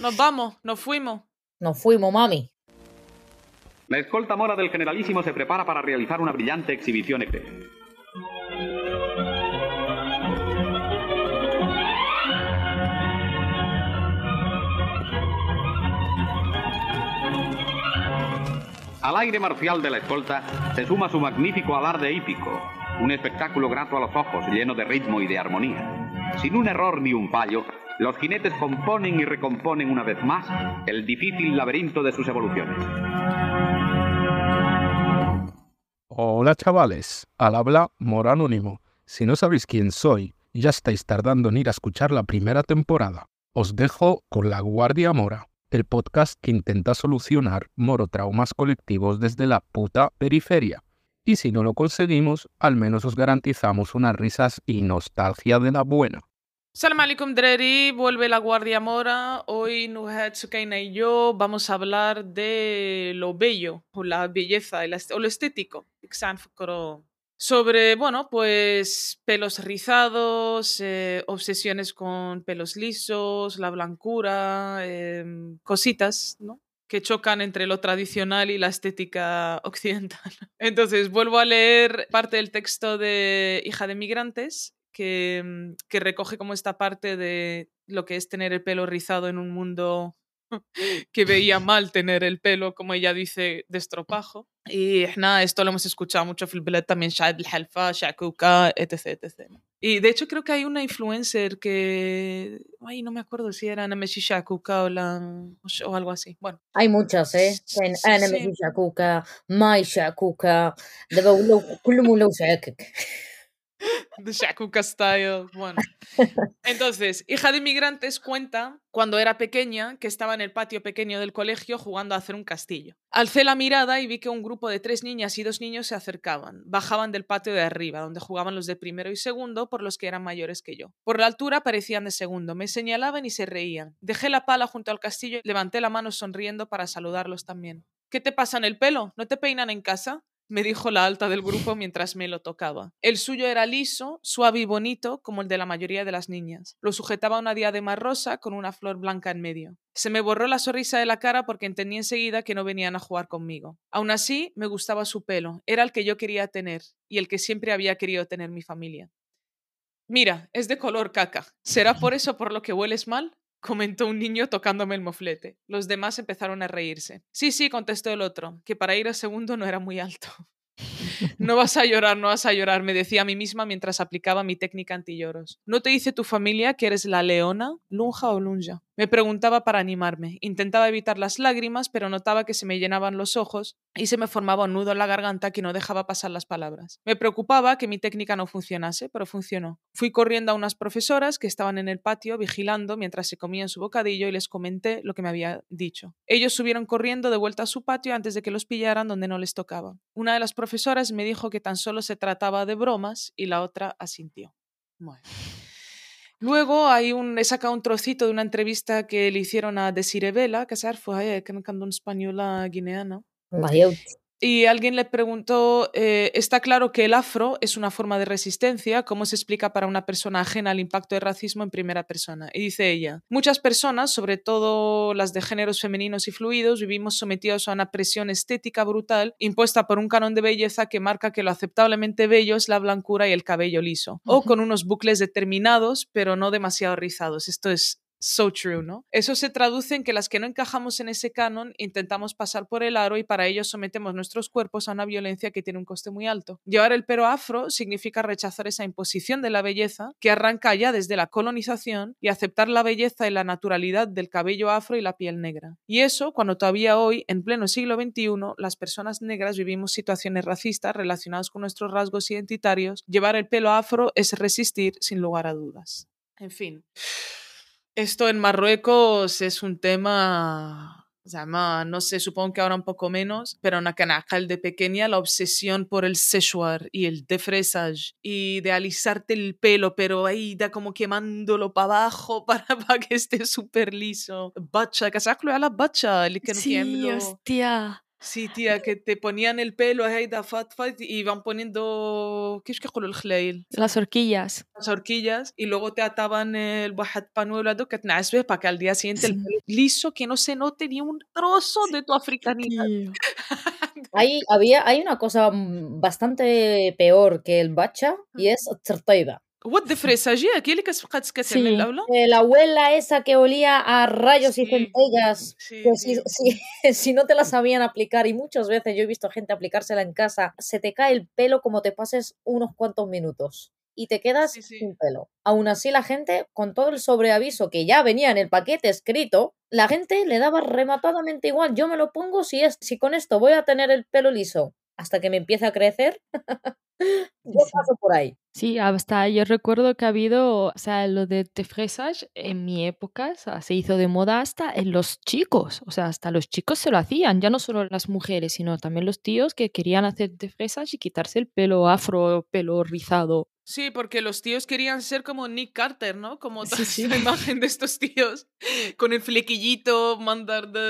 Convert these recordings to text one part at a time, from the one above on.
Nos vamos, nos fuimos. Nos fuimos, mami. La escolta mora del generalísimo se prepara para realizar una brillante exhibición eclesiástica. Al aire marcial de la escolta se suma su magnífico alarde hípico, un espectáculo grato a los ojos, lleno de ritmo y de armonía. Sin un error ni un fallo, los jinetes componen y recomponen una vez más el difícil laberinto de sus evoluciones. Hola chavales, al habla Moranónimo. Si no sabéis quién soy, ya estáis tardando en ir a escuchar la primera temporada. Os dejo con La Guardia Mora, el podcast que intenta solucionar morotraumas colectivos desde la puta periferia. Y si no lo conseguimos, al menos os garantizamos unas risas y nostalgia de la buena. Salam alaikum Dreri, vuelve la Guardia Mora. Hoy Nuhat Sukaina y yo vamos a hablar de lo bello, o la belleza, o lo estético. Sobre, bueno, pues pelos rizados, eh, obsesiones con pelos lisos, la blancura, em, cositas, ¿no? que chocan entre lo tradicional y la estética occidental. Entonces, vuelvo a leer parte del texto de Hija de Migrantes, que, mm, que recoge como esta parte de lo que es tener el pelo rizado en un mundo que veía mal tener el pelo, como ella dice, de estropajo. Y nada, esto lo hemos escuchado mucho en también Shad al-Halfa, Shakuka, etc, etc. Y de hecho creo que hay una influencer que, ay, no me acuerdo si era Nemesis Shakuka o, la, o algo así. Bueno. Hay muchas, ¿eh? Nemesis Shakuka, Mai Shakuka, de Shakuka Style. Bueno. Entonces, hija de inmigrantes cuenta cuando era pequeña que estaba en el patio pequeño del colegio jugando a hacer un castillo. Alcé la mirada y vi que un grupo de tres niñas y dos niños se acercaban. Bajaban del patio de arriba, donde jugaban los de primero y segundo, por los que eran mayores que yo. Por la altura parecían de segundo. Me señalaban y se reían. Dejé la pala junto al castillo y levanté la mano sonriendo para saludarlos también. ¿Qué te pasa en el pelo? ¿No te peinan en casa? Me dijo la alta del grupo mientras me lo tocaba. El suyo era liso, suave y bonito, como el de la mayoría de las niñas. Lo sujetaba una diadema rosa con una flor blanca en medio. Se me borró la sonrisa de la cara porque entendí enseguida que no venían a jugar conmigo. Aún así, me gustaba su pelo, era el que yo quería tener y el que siempre había querido tener mi familia. Mira, es de color caca. ¿Será por eso por lo que hueles mal? Comentó un niño tocándome el moflete. Los demás empezaron a reírse. Sí, sí, contestó el otro, que para ir a segundo no era muy alto. No vas a llorar, no vas a llorar, me decía a mí misma mientras aplicaba mi técnica antillloros. ¿No te dice tu familia que eres la leona, lunja o lunja? Me preguntaba para animarme. Intentaba evitar las lágrimas, pero notaba que se me llenaban los ojos y se me formaba un nudo en la garganta que no dejaba pasar las palabras. Me preocupaba que mi técnica no funcionase, pero funcionó. Fui corriendo a unas profesoras que estaban en el patio vigilando mientras se comían su bocadillo y les comenté lo que me había dicho. Ellos subieron corriendo de vuelta a su patio antes de que los pillaran donde no les tocaba. Una de las profesoras me dijo que tan solo se trataba de bromas y la otra asintió. Luego hay un, he sacado un trocito de una entrevista que le hicieron a Desiree Vela, que fue que en española guineana. Y alguien le preguntó, eh, está claro que el afro es una forma de resistencia, ¿cómo se explica para una persona ajena al impacto del racismo en primera persona? Y dice ella, muchas personas, sobre todo las de géneros femeninos y fluidos, vivimos sometidos a una presión estética brutal impuesta por un canon de belleza que marca que lo aceptablemente bello es la blancura y el cabello liso, o con unos bucles determinados pero no demasiado rizados. Esto es So true, ¿no? Eso se traduce en que las que no encajamos en ese canon intentamos pasar por el aro y para ello sometemos nuestros cuerpos a una violencia que tiene un coste muy alto. Llevar el pelo afro significa rechazar esa imposición de la belleza que arranca ya desde la colonización y aceptar la belleza y la naturalidad del cabello afro y la piel negra. Y eso cuando todavía hoy, en pleno siglo XXI, las personas negras vivimos situaciones racistas relacionadas con nuestros rasgos identitarios, llevar el pelo afro es resistir sin lugar a dudas. En fin. Esto en Marruecos es un tema, no sé, supongo que ahora un poco menos, pero en Akanakal de pequeña la obsesión por el séchoir y el defresage y de alisarte el pelo, pero ahí da como quemándolo para abajo para, para que esté súper liso. Bacha, que a la bacha, Sí, hostia. Sí, tía, que te ponían el pelo a Fat Fight y van poniendo, ¿qué es que con el khlayl? Las horquillas. Las horquillas y luego te ataban el bajat panuelo que te para que al día siguiente el pelo liso, que no se note ni un trozo de tu africanidad. hay, había, hay una cosa mm, bastante peor que el bacha y es tzertaiba. What the fresagia, aquel que se en el la abuela esa que olía a rayos y centellas. Sí, pues sí, si, no te la sabían aplicar, y muchas veces yo he visto gente aplicársela en casa, se te cae el pelo como te pases unos cuantos minutos y te quedas sin pelo. Aún así, la gente, con todo el sobreaviso que ya venía en el paquete escrito, la gente le daba rematadamente igual. Yo me lo pongo si, es, si con esto voy a tener el pelo liso hasta que me empiece a crecer. Yo paso por ahí. Sí, hasta yo recuerdo que ha habido, o sea, lo de te en mi época o sea, se hizo de moda hasta en los chicos, o sea, hasta los chicos se lo hacían, ya no solo las mujeres, sino también los tíos que querían hacer te y quitarse el pelo afro, pelo rizado. Sí, porque los tíos querían ser como Nick Carter, ¿no? Como sí, sí. la imagen de estos tíos con el flequillito, mandar de,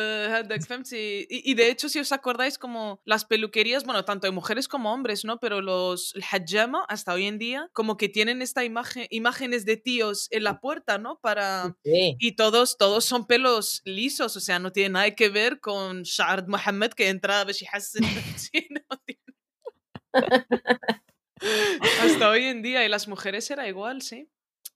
de y, y de hecho, si os acordáis, como las peluquerías, bueno, tanto de mujeres como hombres, ¿no? Pero los los hajama hasta hoy en día, como que tienen esta imagen, imágenes de tíos en la puerta, ¿no? Para sí. y todos todos son pelos lisos, o sea, no tiene nada que ver con Shard Mohammed que entra a sí, no tiene... Hasta hoy en día y las mujeres era igual, sí.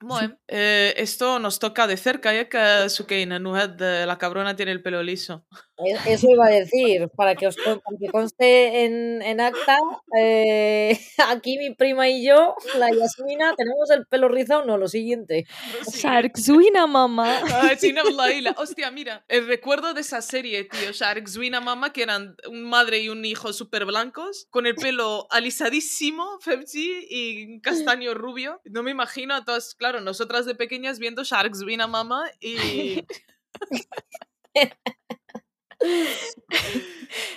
Bueno, eh, esto nos toca de cerca, ya que Sukeina la cabrona tiene el pelo liso. E- Eso iba a decir, para que os que conste en, en acta, eh, aquí mi prima y yo, la Yasmina, tenemos el pelo rizado, no, lo siguiente. Sharkzuina, mamá. Hostia, mira, el recuerdo de esa serie, tío, Shark, Zwina, Mama, que eran un madre y un hijo súper blancos, con el pelo alisadísimo, Febchi, y un castaño rubio. No me imagino a todas, claro, nosotras de pequeñas viendo Shark, Zwina, Mama, y...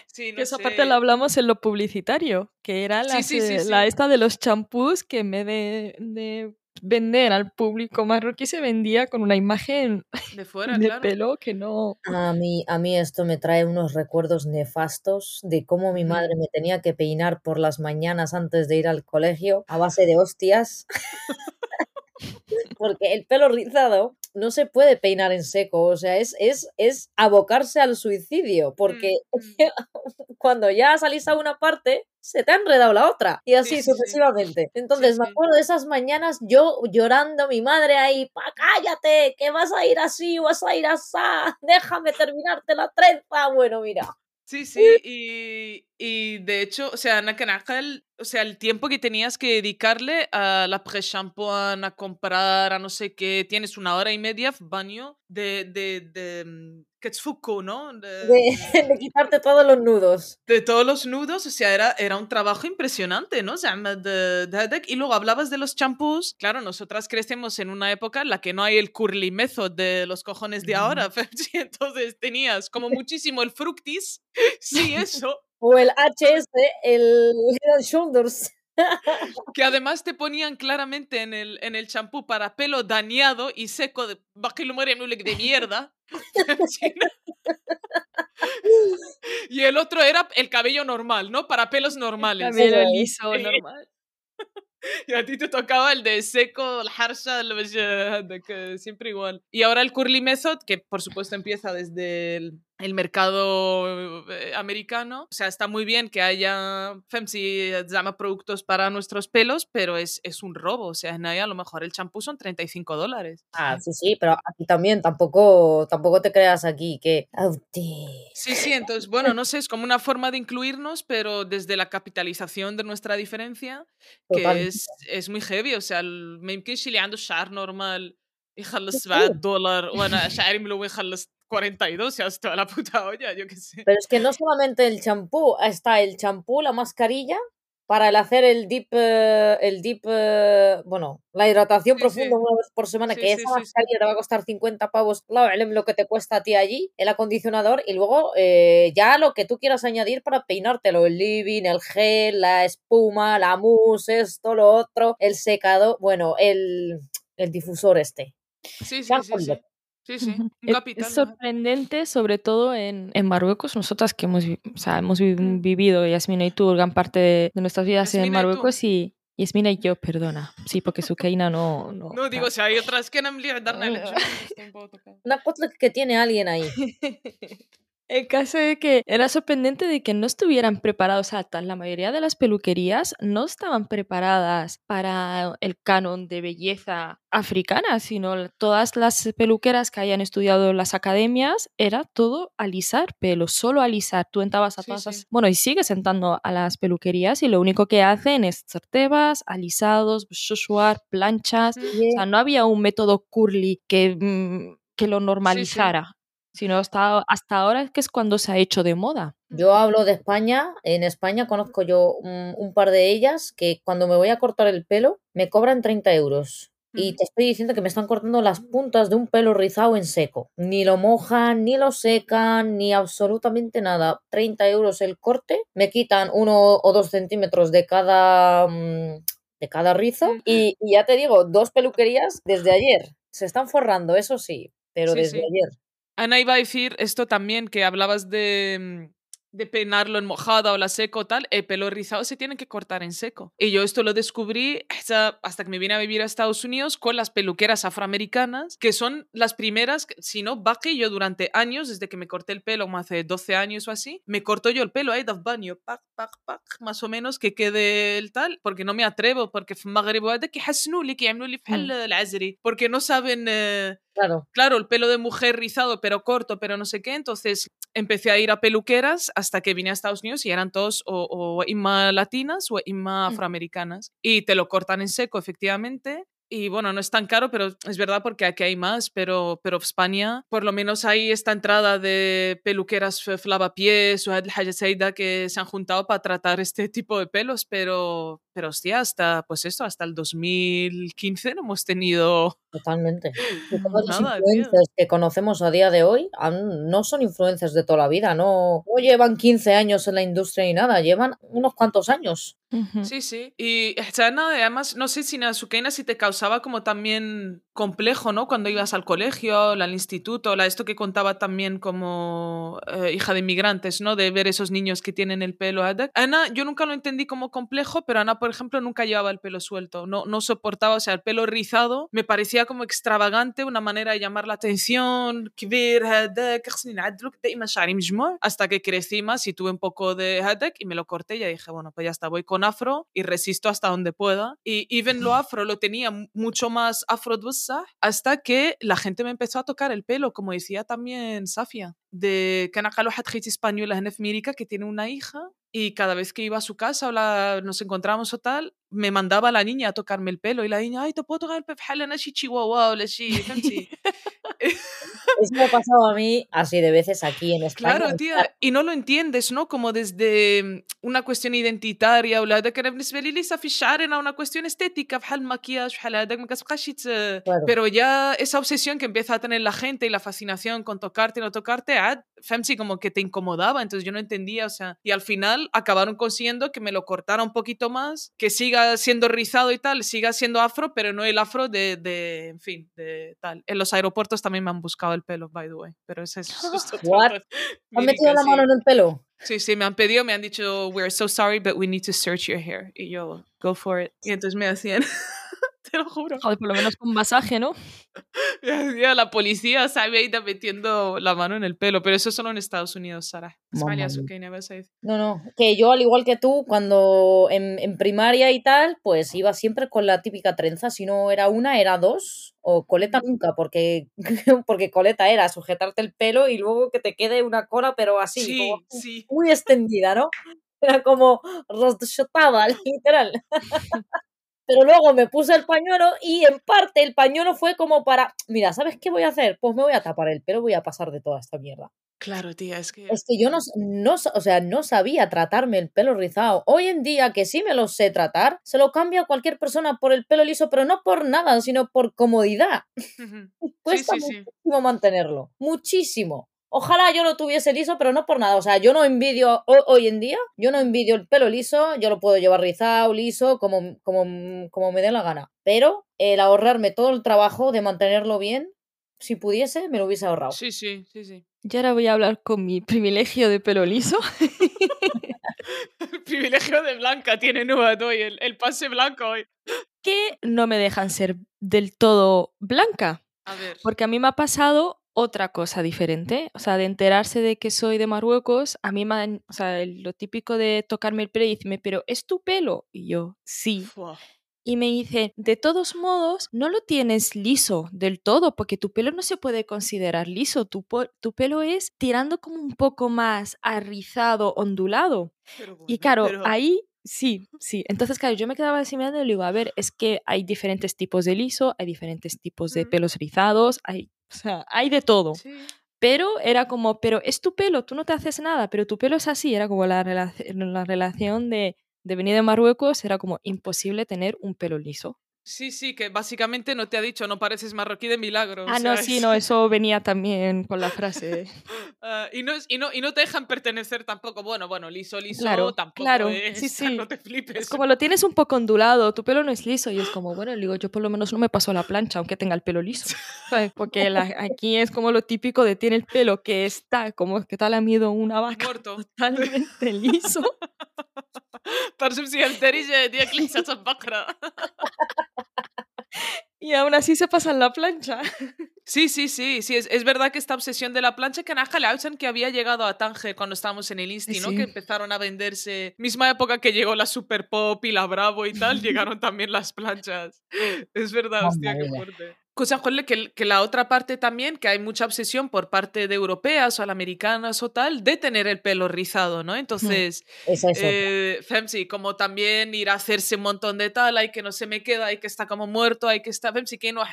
Sí, no esa sé. parte la hablamos en lo publicitario, que era Sí, las, sí, sí, sí. la esta de los champús que en vez de, de vender al público marroquí se vendía con una imagen De fuera, de claro. pelo que no... A mí, a mí esto me trae unos recuerdos nefastos de cómo mi madre me tenía que peinar por las mañanas antes de ir al colegio a base de hostias. Porque el pelo rizado no se puede peinar en seco, o sea, es, es, es abocarse al suicidio, porque Mm, cuando ya salís a una parte, se te ha enredado la otra, y así Sí, sí, sí. sucesivamente. Entonces, me acuerdo de esas mañanas, yo llorando, mi madre ahí, pa, cállate, que vas a ir así, vas a ir así, déjame terminarte la trenza. Bueno, mira. Sí, sí, y, y de hecho, o sea, Nakanakal, o sea, el tiempo que tenías que dedicarle a la pre-shampoo, a comprar, a no sé qué, tienes una hora y media baño de, de, de, De, quitarte todos los nudos. De todos los nudos, o sea, era, era un trabajo impresionante, ¿no? De, y luego hablabas de los champús. Claro, nosotras crecemos en una época en la que no hay el curly method de los cojones de ahora. Entonces tenías como muchísimo el fructis, sí, eso. O el HS, el Head Shoulders que además te ponían claramente en el, en el champú para pelo dañado y seco de de mierda y el otro era el cabello normal, ¿no? Para pelos normales. Cabello liso, sí. normal. Y a ti te tocaba el de seco, el harsha, el de que siempre igual. Y ahora el curly method, que por supuesto empieza desde el el mercado eh, americano. O sea, está muy bien que haya femsi llama productos para nuestros pelos, pero es, es un robo. O sea, en ahí a lo mejor el champú son 35 dólares. Ah, sí, sí, pero aquí también tampoco, tampoco te creas aquí que. Auti. Sí, sí, entonces, bueno, no sé, es como una forma de incluirnos, pero desde la capitalización de nuestra diferencia, que Totalmente. es, es muy heavy. O sea, ال- ما يمكنش اللي عنده الشعر نورمال يخلص Sí, 7 sí. دولار وانا شعري ملون يخلص 42 ya está la puta olla, yo qué sé. Pero es que no solamente el champú, está el champú, la mascarilla, para el hacer el deep, eh, el deep, eh, bueno, la hidratación Sí, profunda sí. una vez por semana, Sí, que esa mascarilla te va a costar 50 pavos, lo que te cuesta a ti allí, el acondicionador, y luego eh, ya lo que tú quieras añadir para peinártelo, el living, el gel, la espuma, la mousse, esto, lo otro, el secado, bueno, el, el difusor este. Sí, sí, sí. Sí, sí. Un Es- capital. Es ¿no? sorprendente, sobre todo en, en Marruecos, nosotras que hemos, o sea, hemos vi- vivido, Yasmina y tú, gran parte de, de nuestras vidas en Yasmina y. Marruecos y Yasmina y yo, perdona. Sí, porque Sukeina no... No, No, digo, tal. si hay otras que no me tocada. Una cosa que tiene alguien ahí. El caso de que era sorprendente de que no estuvieran preparados, o sea, la mayoría de las peluquerías no estaban preparadas para el canon de belleza africana, sino todas las peluqueras que hayan estudiado en las academias era todo alisar pelo, solo alisar. Tú entrabas a todas sí. las- bueno, y sigues entrando a las peluquerías y lo único que hacen es certebas, alisados, shushuar, planchas. Oye, O sea, no había un método curly que, mm, que lo normalizara, sino hasta, hasta ahora que es cuando se ha hecho de moda. Yo hablo de España. En España conozco yo un, un par de ellas que cuando me voy a cortar el pelo me cobran 30 euros. Y Ujú. te estoy diciendo que me están cortando las puntas de un pelo rizado en seco. Ni lo mojan, ni lo secan, ni absolutamente nada. 30 euros el corte. Me quitan uno o dos centímetros de cada, mm, de cada rizo. Mm. Y, y ya te digo, dos peluquerías desde ayer. Se están forrando, eso sí, pero Sí, desde sí. ayer. Ana iba a decir esto también, que hablabas de, mm, de peinarlo en mojada o la seco tal, el pelo rizado se tiene que cortar en seco. Y yo esto lo descubrí hasta, hasta, que me vine a vivir a Estados Unidos con las peluqueras afroamericanas, que son las primeras, si no, Bucky, yo durante años, desde que me corté el pelo, como hace 12 años o así, me corto yo el pelo, ahí, daf baño, pac, pac, pac, más o menos que quede el tal, porque no me atrevo, porque que mm. porque no saben... Eh, Claro. claro, el pelo de mujer rizado, pero corto, pero no sé qué. Entonces empecé a ir a peluqueras hasta que vine a Estados Unidos y eran todos o, o inma latinas o inma Mm. afroamericanas. Y te lo cortan en seco, efectivamente. Y bueno, no es tan caro, pero es verdad porque aquí hay más, pero, pero España, por lo menos hay esta entrada de peluqueras flavapiés o el Haya Seida que se han juntado para tratar este tipo de pelos, pero, pero hostia, hasta, pues eso, hasta el 2015 no hemos tenido Totalmente. Y todos los influencers que conocemos a día de hoy han- no son influencers de toda la vida, no, no llevan 15 años en la industria ni nada, llevan unos cuantos años. Sí, sí. Y además, no sé si Nasukeina si te causaba como también complejo, ¿no? Cuando ibas al colegio, al instituto, la, esto que contaba también como eh, hija de inmigrantes, ¿no? De ver esos niños que tienen el pelo. Ana, yo nunca lo entendí como complejo, pero Ana, por ejemplo, nunca llevaba el pelo suelto, no, no soportaba, o sea, el pelo rizado me parecía como extravagante, una manera de llamar la atención, hasta que crecí más y tuve un poco de headache y me lo corté y dije, bueno, pues ya está, voy con afro y resisto hasta donde pueda. Y even lo afro lo tenía mucho más afrodusa hasta que la gente me empezó a tocar el pelo, como decía también Safia, de española en América que tiene una hija y cada vez que iba a su casa o la, nos encontramos o tal, me mandaba la niña a tocarme el pelo y la niña, ay, te puedo tocar el pelo, بحال أنا شي chihuahua ولا شي فهمتي Eso me ha pasado a mí así de veces aquí en España. Claro, tía, y no lo entiendes, ¿no? Como desde mm, una cuestión identitaria ولا هذاك انا بالنسبه لي ليس في الشعر انا una cuestión estética بحال المكياج بحال هذاك ما كتبقاش يت- Claro. pero ya esa obsesión que empieza a tener la gente y la fascinación con tocarte y no tocarte عاد فهمتي como que te incomodaba entonces yo no entendía o sea y al final acabaron consiguiendo que me lo cortara un poquito más que siga siendo rizado y tal siga siendo afro pero no el afro de, de en fin de tal en los aeropuertos también me han buscado el pelo by the way pero ese es? ¿Han metido la mano en el pelo? Sí, sí, me han pedido, me han dicho, we're so sorry, but we need to search your hair. Y yo, go for it. Y entonces me hacían, te lo juro, Joder, por lo menos con masaje, ¿no? la policía, sabe, ahí metiendo la mano en el pelo, pero eso solo en Estados Unidos, Sara. No, no, que yo al igual que tú, cuando en, en primaria y tal, pues iba siempre con la típica trenza, si no era una, era dos, o coleta nunca, porque, porque coleta era sujetarte el pelo y luego que te quede una cola, pero así, Sí, como sí. muy extendida, ¿no? Era como roschotada, literal. Pero luego me puse el pañuelo y en parte el pañuelo fue como para, mira, ¿sabes qué voy a hacer? Pues me voy a tapar el pelo, voy a pasar de toda esta mierda. Claro, tía, es que... Es que yo no, no, o sea, no sabía tratarme el pelo rizado. Hoy en día que sí me lo sé tratar, se lo cambio a cualquier persona por el pelo liso, pero no por nada, sino por comodidad. Cuesta sí, sí. muchísimo mantenerlo, muchísimo. Ojalá yo lo tuviese liso, pero no por nada. O sea, yo no envidio ho- hoy en día, yo no envidio el pelo liso, yo lo puedo llevar rizado, liso, como, como, como me dé la gana. Pero el ahorrarme todo el trabajo de mantenerlo bien, si pudiese, me lo hubiese ahorrado. Sí, sí, sí, sí. Yo ahora voy a hablar con mi privilegio de pelo liso. El privilegio de Blanca tiene Nubat hoy, el, el pase blanco hoy. que no me dejan ser del todo blanca. A ver. Porque a mí me ha pasado otra cosa diferente. O sea, de enterarse de que soy de Marruecos, a mí me o sea, lo típico de tocarme el pelo y decirme, pero ¿es tu pelo? Y yo, sí. Fua. Y me dice, de todos modos, no lo tienes liso del todo, porque tu pelo no se puede considerar liso. Tu, tu pelo es tirando como un poco más arrizado, ondulado. Y claro, pero- ahí sí, sí. Entonces, claro, yo me quedaba así mirando y le digo, a ver, es que hay diferentes tipos de liso, hay diferentes tipos de pelos rizados, hay, o sea, hay de todo. Sí. Pero era como, pero es tu pelo, tú no te haces nada, pero tu pelo es así. Era como la, relac- la relación de, de venir de Marruecos, era como imposible tener un pelo liso. Sí, sí, que básicamente no te ha dicho, no pareces marroquí de milagro. Ah, no, sí, no, eso venía también con la frase. Ah, y, no y, no, y no te dejan pertenecer tampoco. Bueno, bueno, liso, liso, tampoco claro, es, sí, sí. no te flipes. Es como lo tienes un poco ondulado, tu pelo no es liso. Y es como, bueno, digo, yo por lo menos no me paso la plancha, aunque tenga el pelo liso. ¿sabes? Porque aquí es como lo típico de tiene el pelo que está, como que tal ha mido una vaca. Muerto. Totalmente liso. Tarsim si el de diye clichas. Y aún así se pasan la plancha. Sí, sí, sí, sí, es, es verdad que esta obsesión de la plancha que Naja Lausan que había llegado a Tánger cuando estábamos en el Insti, ¿no? Sí. Que empezaron a venderse, misma época que llegó la Super Pop y la Bravo y tal, llegaron también las planchas. Es verdad, Mamma hostia, qué fuerte. Cosa, que, que la otra parte también, que hay mucha obsesión por parte de europeas o americanas o tal, de tener el pelo rizado, ¿no? Entonces, Es eh, Femsi, como también ir a hacerse un montón de tal, hay que no se me queda, hay que está como muerto, hay que está, Femsi, que no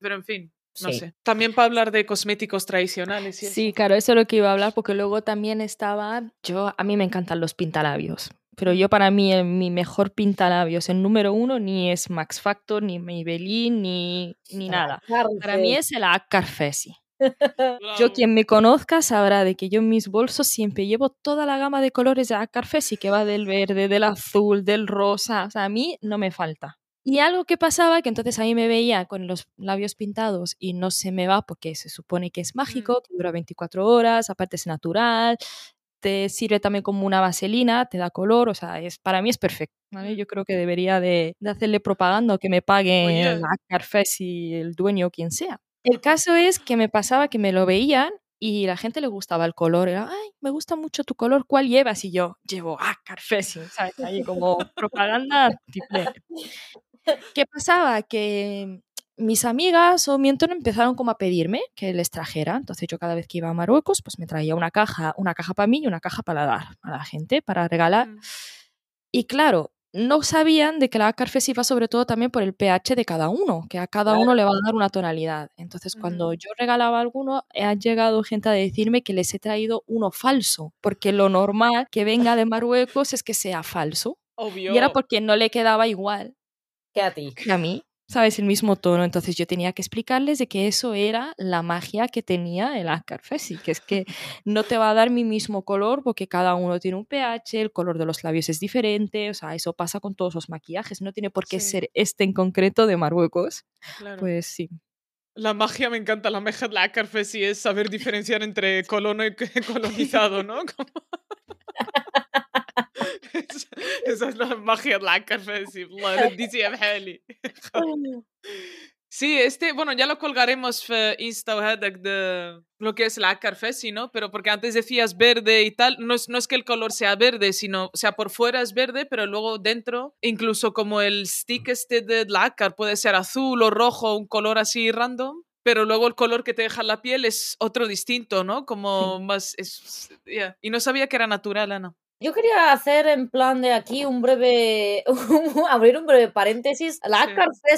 pero en fin, no Sí. sé. También para hablar de cosméticos tradicionales. eso. Sí, claro, eso es lo que iba a hablar, porque luego también estaba. Yo, a mí me encantan los pintalabios. Pero yo, para mí, el- mi mejor pintalabios, el número uno, ni es Max Factor, ni Maybelline, ni, ni nada. Para mí es el Carfesi. Yo, quien me conozca, sabrá de que yo en mis bolsos siempre llevo toda la gama de colores de Carfesi, que va del verde, del azul, del rosa. O sea, a mí no me falta. Y algo que pasaba, que entonces a mí me veía con los labios pintados y no se me va porque se supone que es mágico, que dura 24 horas, aparte es natural, te sirve también como una vaselina, te da color, o sea, es, para mí es perfecto. ¿vale? Yo creo que debería de, de hacerle propaganda o que me pague Oye. la Carfesi, el dueño o quien sea. El caso es que me pasaba que me lo veían y la gente le gustaba el color. Era, ay, me gusta mucho tu color, ¿cuál llevas? Y yo, llevo ah, Carfesi, ¿sabes? Ahí como propaganda. ¿Qué pasaba? Que mis amigas o mi entorno empezaron como a pedirme que les trajera. Entonces yo cada vez que iba a Marruecos, pues me traía una caja, una caja para mí y una caja para dar a la gente, para regalar. Mm. Y claro, no sabían de que la Carfes iba sobre todo también por el pH de cada uno, que a cada uno le va a dar una tonalidad. Entonces, cuando yo regalaba alguno, ha llegado gente a decirme que les he traído uno falso, porque lo normal que venga de Marruecos es que sea falso. Obvio. Y era porque no le quedaba igual Que a ti. que a mí, ¿sabes? El mismo tono. Entonces yo tenía que explicarles de que eso era la magia que tenía el Carfesi, que es que no te va a dar mi mismo color porque cada uno tiene un pH, el color de los labios es diferente, o sea, eso pasa con todos los maquillajes, no tiene por qué Sí. ser este en concreto de Marruecos. Claro. Pues sí. La magia me encanta, la magia de la Carfesi es saber diferenciar entre colono y colonizado, ¿no? Como- Es- Esa es la magia de la Carfesi. والله رديتي يا بحالي. Sí, este, bueno, ya lo colgaremos en Insta o هذاك de lo que es la Carfesi, ¿no? Pero porque antes decías verde y tal, no es, no es que el color sea verde, sino, o sea, por fuera es verde, pero luego dentro, incluso como el stick este de la Acar puede ser azul o rojo, un color así random, pero luego el color que te deja en la piel es otro distinto, ¿no? Como más, es, yeah. Y no sabía que era natural, Ana. Yo quería hacer en plan de aquí un breve, abrir un breve paréntesis. La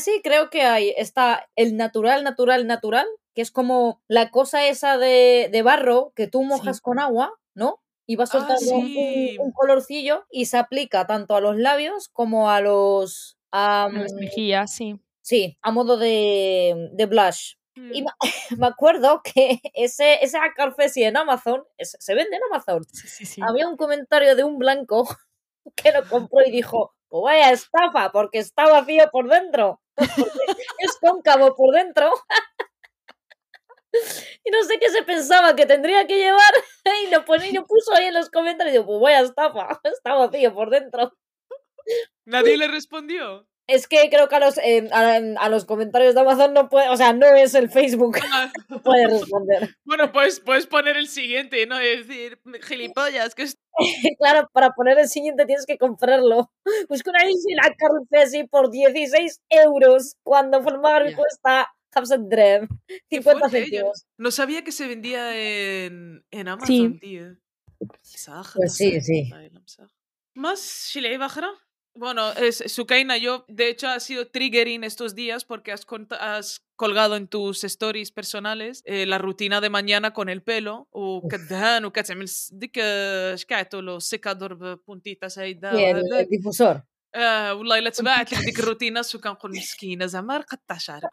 Sí. Creo que hay, está el natural, natural, natural, que es como la cosa esa de, de barro que tú mojas con agua, ¿no? Y va Ah, soltando un- sí. un, colorcillo y se aplica tanto a los labios como a los... a, las mejillas, sí. sí, a modo de, de blush. Y Mm. me, me acuerdo que ese, ese Carfesi en Amazon, se vende en Amazon, Sí, sí, sí. había un comentario de un blanco que lo compró y dijo, pues vaya estafa, porque está vacío por dentro. Es cóncavo por dentro. Y no sé qué se pensaba que tendría que llevar. Y lo, pone, y lo puso ahí en los comentarios. Y digo, pues vaya estafa. Está vacío por dentro. Nadie le respondió. Es que creo que a los, eh, a, los comentarios de Amazon no puede, o sea, no es el Facebook ah. puede responder. Bueno, pues puedes poner el siguiente, ¿no? Es decir, gilipollas, que es... claro, para poner el siguiente tienes que comprarlo. Busca una isla Carl Fessi por 16 euros cuando formar yeah. cuesta Dream, 50 centavos. No sabía que se vendía en, en Amazon, pues sí. tío. Pues sí, sí. Más, Shilei Bajara. Bueno, es, Sukaina, yo de hecho ha sido triggering estos días porque has, cont- has colgado en tus stories personales eh, la rutina de mañana con el pelo وكدهان وكتعمل س- ديك آه، شكعتو له سيكادور ببونتيتاس هيدا Sí, el, وهذاك. el difusor. آه والله الا تبعت لك ديك الروتينه سو كنقول مسكينه زعما راه قطع شعرك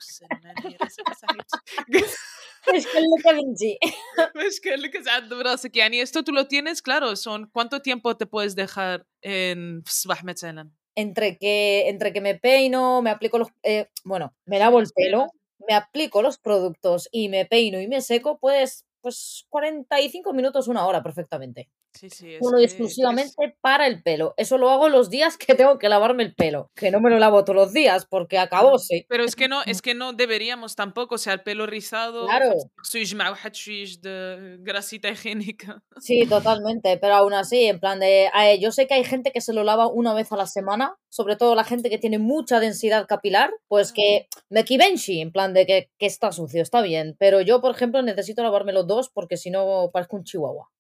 السنانير Es que lo que Vinci. Es que lo que se عنده براسك يعني esto tú lo tienes claro son cuánto tiempo te puedes dejar en في الصباح مثلا Entre que, entre que me peino, me aplico los. eh, bueno, me lavo el pelo, me aplico los productos y me peino y me seco, pues, pues 45 minutos, una hora perfectamente. Sí, sí, exclusivamente para el pelo. Eso lo hago los días que tengo que lavarme el pelo, que no me lo lavo todos los días porque acabó. Sí. Pero es que no, es que no deberíamos tampoco, o sea, el pelo rizado, claro. grasita higiénica. Sí, totalmente, pero aún así, en plan de, eh, yo sé que hay gente que se lo lava una vez a la semana, sobre todo la gente que tiene mucha densidad capilar, pues que me kibenshi, en plan de que, que está sucio, está bien, pero yo, por ejemplo, necesito lavármelo dos porque si no parezco un chihuahua.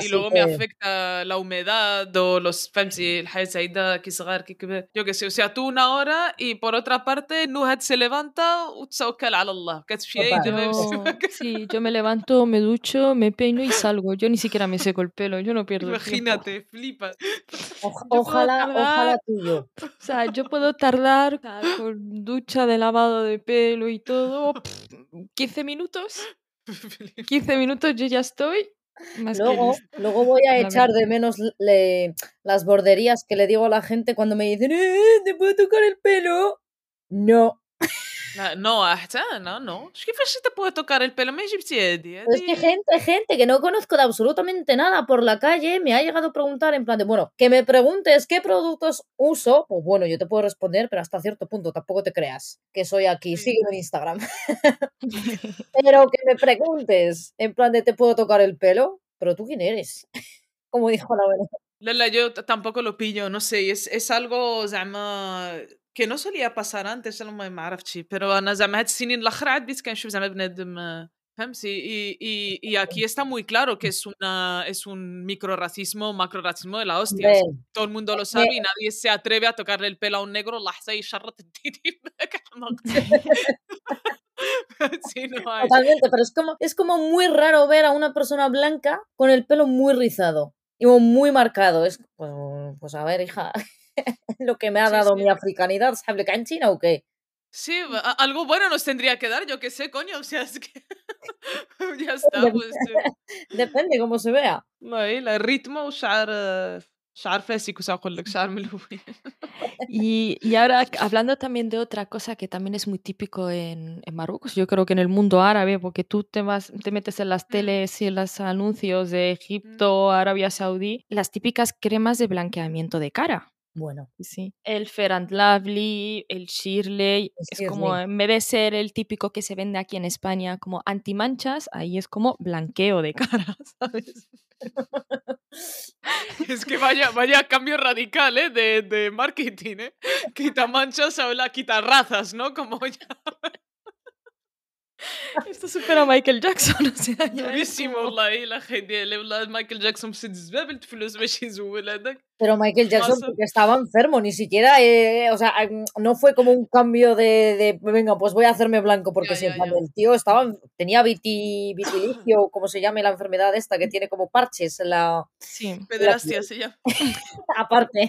y luego me afecta la humedad o los fancy o sea tú una hora y por otra parte Nuhat se levanta sí, yo me levanto me ducho me peino y salgo. Yo ni siquiera me seco el pelo yo no pierdo imagínate flipas. Ojalá ojalá tuyo o sea yo puedo tardar con ducha de lavado de pelo y todo 15 minutos. 15 minutos yo ya estoy más Luego, luego voy a La echar verdad. de menos le- las borderías que le digo a la gente cuando me dicen, "Eh, ¿te puedo tocar el pelo? No. Ah, no, hasta, no, no. Es que si te puede tocar el pelo, me egipciedi. Es que gente, gente que no conozco de absolutamente nada por la calle me ha llegado a preguntar en plan de, bueno, que me preguntes qué productos uso, pues bueno, yo te puedo responder, pero hasta cierto punto tampoco te creas que soy aquí, sígueme en Instagram. pero que me preguntes en plan de, ¿te puedo tocar el pelo? Pero tú quién eres? Como dijo la verdad. Lala, yo tampoco lo pillo, no sé, es, es algo. O sea, solía pasar antes انا ما ما عرفتش pero انا زعما هاد السنين الاخر عاد بديت كنشوف زعما بنادم آه، فهمتي y, y, y aquí está muy claro que es una es un micro racismo macro racismo de la hostia o sea, Hombre, todo el mundo lo sabe y nadie se atreve a tocarle el pelo a un negro لحظه يشرط الدين يباك احمق sí, no hay. Totalmente, pero es como, es como muy raro ver a una persona blanca con el pelo muy rizado y como muy marcado. Es, pues, pues a ver, hija, lo que me ha dado mi africanidad, ¿sable canchina o qué? Sí, algo bueno nos tendría que dar, yo qué sé, coño, o sea, es que ya está, pues. Sí. Depende cómo se vea. el ritmo eh, y, y ahora, hablando también de otra cosa que también es muy típico en, en, Marruecos, yo creo que en el mundo árabe, porque tú te, vas, te metes en las mm. teles y en los anuncios de mm. Egipto, Arabia Saudí, las típicas cremas de blanqueamiento de cara. Bueno, Sí. El Fair and Lovely, el Shirley, El es como en vez de ser el típico que se vende aquí en España como antimanchas, ahí es como blanqueo de cara, ¿sabes? Es que vaya, vaya cambio radical, ¿eh? De, de marketing, ¿eh? Quita manchas, habla, quita razas, ¿no? Como ya. Esto supera a Michael Jackson, o sea, ya es durísimo como- والله الا خي ديالي والله مايكل جاكسون بسد الزبابل الفلوس باش يزول هذاك pero Michael Jackson Pasa. porque estaba enfermo, ni siquiera, eh, o sea, mm, no fue como un cambio de, de, venga, pues voy a hacerme blanco porque Ya, sí, ya, en plan, ya. el tío estaba, en- tenía viti, vitilicio, como se llame la enfermedad esta, que tiene como parches en la, Sí. pederastia se llama aparte.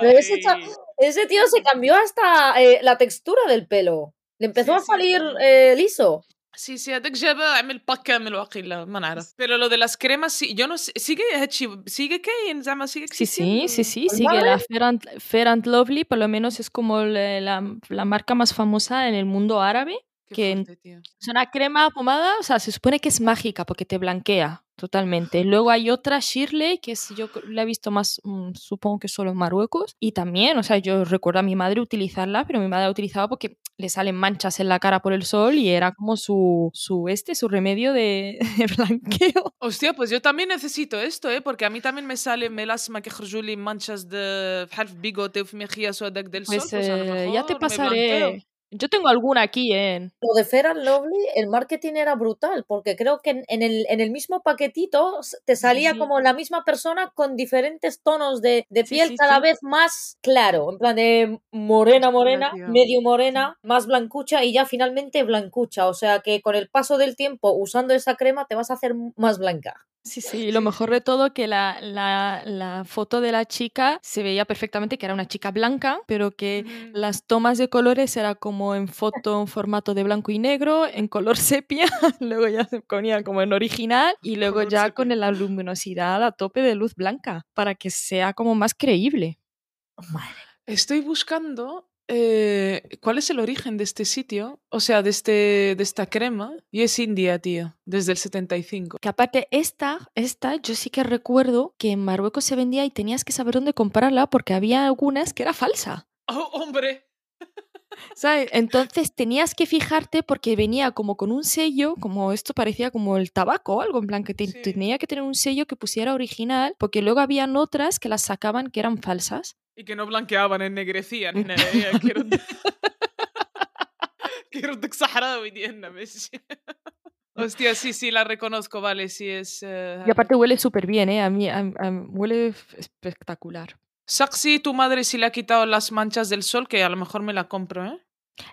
Pero ese, cha- Ay. ese tío se cambió hasta eh, la textura del pelo. Le empezó Sí, a sí, salir sí. eh, liso. Sí, sí, هذاك جابه عمل باك كامل واقيلا ما نعرف pero lo de las cremas sí yo no sé sigue هادشي sigue كاين زعما sigue Sí, sí, sí, sí, ¿Con sigue la Marvel? Fair and, Fair and Lovely, por lo menos es como le- la, la marca más famosa en el mundo árabe. Qué que en- fuerte, tío. Es una crema pomada, o sea, se supone que es mágica porque te blanquea Totalmente. Luego hay otra Shirley, que es, yo la he visto más, mm, supongo que solo en Marruecos. Y también, o sea, yo recuerdo a mi madre utilizarla, pero mi madre la utilizaba porque le salen manchas en la cara por el sol y era como su, su este, su remedio de, blanqueo. Hostia, pues yo también necesito esto, ¿eh? Porque a mí también me sale melasma que manchas de bigote, mejillas o del pues, sol. Pues, eh, ya te pasaré. Yo tengo alguna aquí, ¿eh? Lo de Fair and Lovely, el marketing era brutal, porque creo que en, en el, en el mismo paquetito te salía sí. como la misma persona con diferentes tonos de, de piel sí, cada sí. vez más claro, en plan de morena, morena, medio morena, más blancucha y ya finalmente blancucha. O sea que con el paso del tiempo usando esa crema te vas a hacer más blanca. Sí, sí, y lo mejor de todo que la, la, la foto de la chica se veía perfectamente que era una chica blanca, pero que las tomas de colores era como en foto en formato de blanco y negro, en color sepia, luego ya se ponía como en original y luego Color ya sepia. con la luminosidad a tope de luz blanca, para que sea como más creíble. Madre. Estoy buscando eh, cuál es el origen de este sitio, o sea, de, este, de esta crema, y es India, tío, desde el 75. Que aparte esta, esta yo sí que recuerdo que en Marruecos se vendía y tenías que saber dónde comprarla porque había algunas que era falsa. ¡Oh, hombre! ¿Sabes? Entonces tenías que fijarte porque venía como con un sello, como esto parecía como el tabaco o algo, en plan que te- Sí. tenía que tener un sello que pusiera original, porque luego habían otras que las sacaban que eran falsas. Y que no blanqueaban, ennegrecían. هنا هي كيرد كيردك صحراوي ديالنا ماشي Hostia, sí, sí, la reconozco, vale, sí es... eh, Y aparte huele súper bien, ¿eh? A mí, a- a- huele f- espectacular. Saxi, tu madre sí le ha quitado las manchas del sol, que a lo mejor me la compro, ¿eh?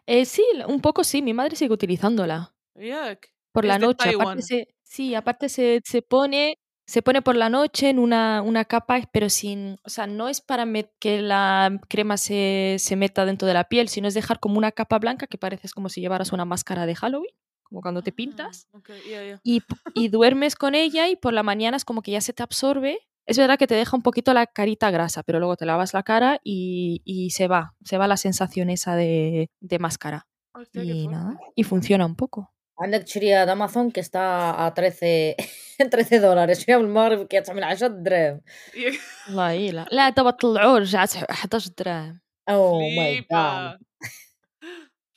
Eh, sí, un poco sí, mi madre sigue utilizándola. Yuck. Por Es la de noche, Taiwán. aparte se, sí, aparte se, se pone, se pone por la noche en una, una capa, pero sin, o sea, no es para que la crema se, se meta dentro de la piel, sino es dejar como una capa blanca que pareces como si llevaras una máscara de Halloween, como cuando te pintas, Ah, ya. y, y duermes con ella y por la mañana es como que ya se te absorbe. Es verdad que te deja un poquito la carita grasa, pero luego te lavas la cara y, y se va, se va la sensación esa de, de máscara. Hostia, Y nada, y funciona un poco. عندك تشريها ماثون كي ستا 13 13 دولار شوية من المغرب كي تعمل 10 دراهم الله يلا لا دابا طلعوا رجعت 11 دراهم أو ماي جاد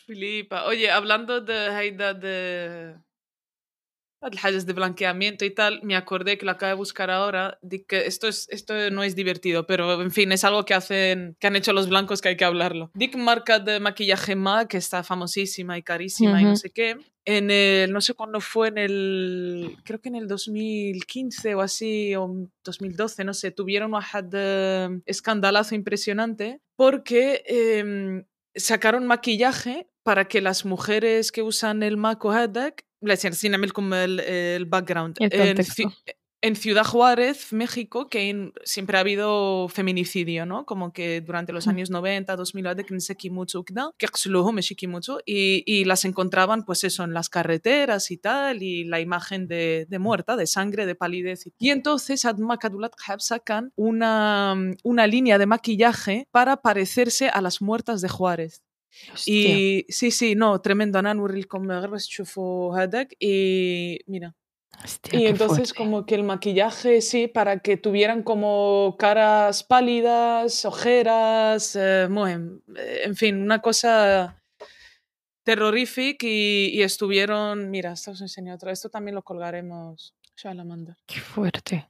فليبا اوي hablando de هيدا de las de blanqueamiento y tal, me acordé que la acabo de buscar ahora, de que esto, es, esto no es divertido, pero en fin, es algo que, hacen, que han hecho los blancos que hay que hablarlo. Dick marca de maquillaje MAC, que está famosísima y carísima y no sé qué, en el, no sé cuándo fue, en el, creo que en el 2015 o así, o 2012, no sé, tuvieron un uh, escandalazo impresionante porque em, sacaron maquillaje para que las mujeres que usan el MAC o les enseñan como el, el background. El en, contexto. Ci- en Ciudad Juárez, México, que en- siempre ha habido feminicidio, ¿no? Como que durante los Mm. años 90, 2000, هذاك نسكي mucho وكذا، كيغسلوهم ماشي كيموتوا، y, y las encontraban, pues eso, en las carreteras y tal, y la imagen de, de muerta, de sangre, de palidez. Y entonces, Adma Kadulat Khab sacan una, una línea de maquillaje para parecerse a las muertas de Juárez. Hostia. Y sí, sí, no, tremendo. أنا نوريلكم غير بس تشوفوا هذاك y mira. Hostia, Y qué entonces fuerte. como que el maquillaje, sí, para que tuvieran como caras pálidas, ojeras, eh, muy- eh, en fin, una cosa terrorífica y, y estuvieron, mira, esto os enseño otra, esto también lo colgaremos. Shalamander. Qué fuerte.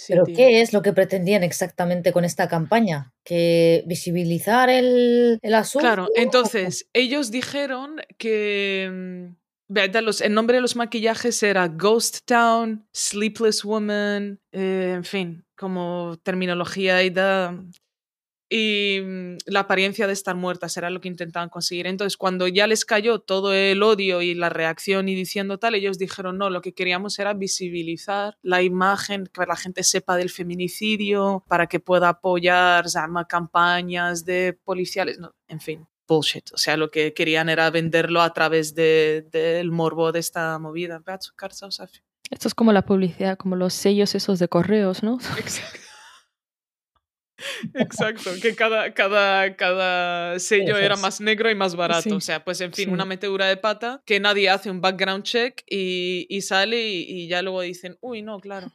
Sí, ¿Pero tío. qué es lo que pretendían exactamente con esta campaña? ¿Que visibilizar el, el asunto? Claro, entonces ellos dijeron que mm. Los, el nombre de los maquillajes era Ghost Town, Sleepless Woman, eh, en fin, como terminología y da... Y mm, la apariencia de estar muertas era lo que intentaban conseguir. Entonces, cuando ya les cayó todo el odio y la reacción y diciendo tal, ellos dijeron, no, lo que queríamos era visibilizar la imagen, que la gente sepa del feminicidio, para que pueda apoyar zama, campañas de policiales, no, en fin. bullshit. O sea, lo que querían era venderlo a través del de, morbo de esta movida. Esto es como la publicidad, como los sellos esos de correos, ¿no? Exacto. Exacto, que cada, cada, cada sello era más negro y más barato. O sea, pues en fin, una metedura de pata que nadie hace un background check y, y sale y, y, ya luego dicen, uy, no, claro.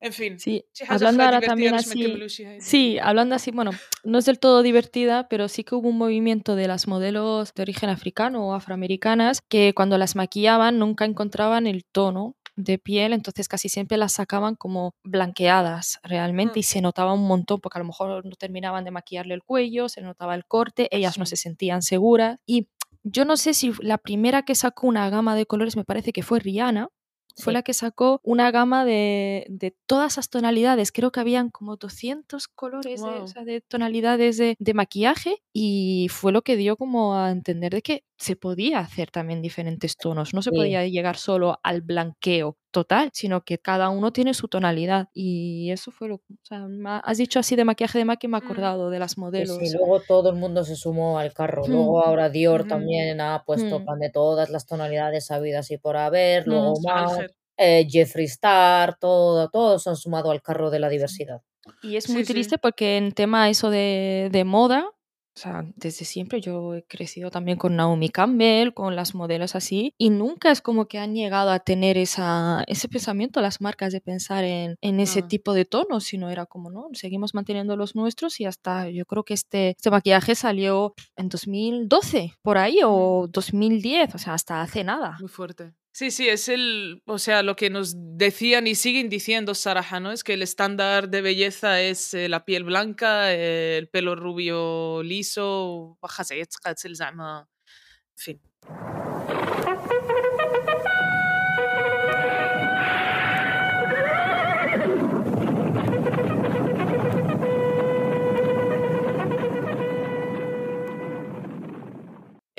En fin. Sí, hablando ahora también así. Sí, hablando así, bueno, no es del todo divertida, pero sí que hubo un movimiento de las modelos de origen africano o afroamericanas que cuando las maquillaban nunca encontraban el tono de piel, entonces casi siempre las sacaban como blanqueadas realmente y se notaba un montón porque a lo mejor no terminaban de maquillarle el cuello, se notaba el corte, ellas no se sentían seguras. Y yo no sé si la primera que sacó una gama de colores me parece que fue Rihanna, fue la que sacó una gama de, de, todas esas tonalidades. Creo que habían como 200 colores de, o sea, de, tonalidades de, de, maquillaje y fue lo que dio como a entender de que se podía hacer también diferentes tonos. No se podía llegar solo al blanqueo total, sino que cada uno tiene su tonalidad. Y eso fue lo o sea, has dicho así de maquillaje de maquillaje, me he mm. acordado de las modelos. Y luego todo el mundo se sumó al carro. Mm. Luego ahora Dior mm. también ha puesto pan de todas las tonalidades habidas y por haber. Luego eh, Jeffree Star, todo, todos han sumado al carro de la diversidad. Y es muy triste porque en tema eso de, de moda, o sea, desde siempre yo he crecido también con Naomi Campbell, con las modelos así, y nunca es como que han llegado a tener esa, ese pensamiento las marcas de pensar en, en ese ah. tipo de tonos, sino era como, no, seguimos manteniendo los nuestros y hasta yo creo que este, este maquillaje salió en 2012, por ahí, o 2010, o sea, hasta hace nada. Muy fuerte. Sí, sí, es el, o sea, lo que nos decían y siguen diciendo Saraja, ¿no? Es que el estándar de belleza es eh, la piel blanca, el pelo rubio liso, en fin.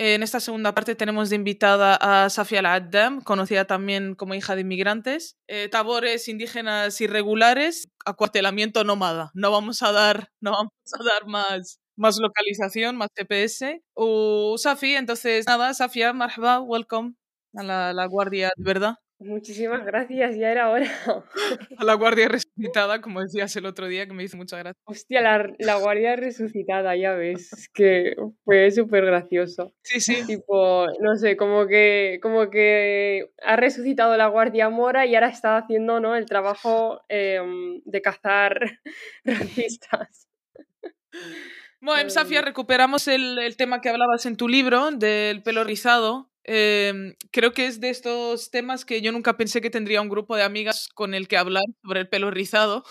En esta segunda parte tenemos de invitada a Safia Al-Addam, conocida también como hija de inmigrantes. Eh, tabores indígenas irregulares, acuartelamiento nómada. No vamos a dar, no vamos a dar más, más localización, más TPS. Uh, Safi, entonces nada, Safia, marhaba, welcome a la, la Guardia Verdad. Muchísimas gracias, ya era hora. A la guardia resucitada, como decías el otro día, que me hizo mucha gracia. Hostia, la, la guardia resucitada, ya ves, es que fue súper gracioso. Sí, sí. Tipo, no sé, como que, como que ha resucitado la guardia mora y ahora está haciendo ¿no? el trabajo em, de cazar racistas. Bueno, Safia, recuperamos el, el tema que hablabas en tu libro del pelo rizado Em, creo que es de estos temas que yo nunca pensé que tendría un grupo de amigas con el que hablar sobre el pelo rizado.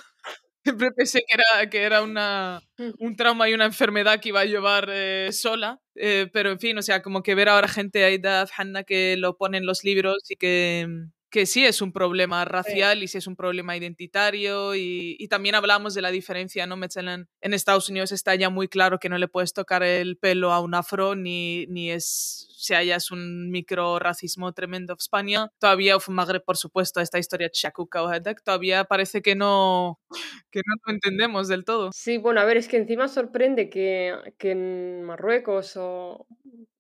Siempre pensé que era, que era una, un trauma y una enfermedad que iba a llevar eh, sola. Eh, pero en fin, o sea, como que ver ahora gente ahí de Hanna que lo pone en los libros y que, que sí es un problema racial y sí es un problema identitario y, y también hablamos de la diferencia, ¿no? En Estados Unidos está ya muy claro que no le puedes tocar el pelo a un afro ni, ni es si hayas un micro racismo tremendo en España. Todavía fue Magreb, por supuesto, esta historia Chakuka o todavía parece que no, que no lo entendemos del todo. Sí, bueno, a ver, es que encima sorprende que, que en Marruecos o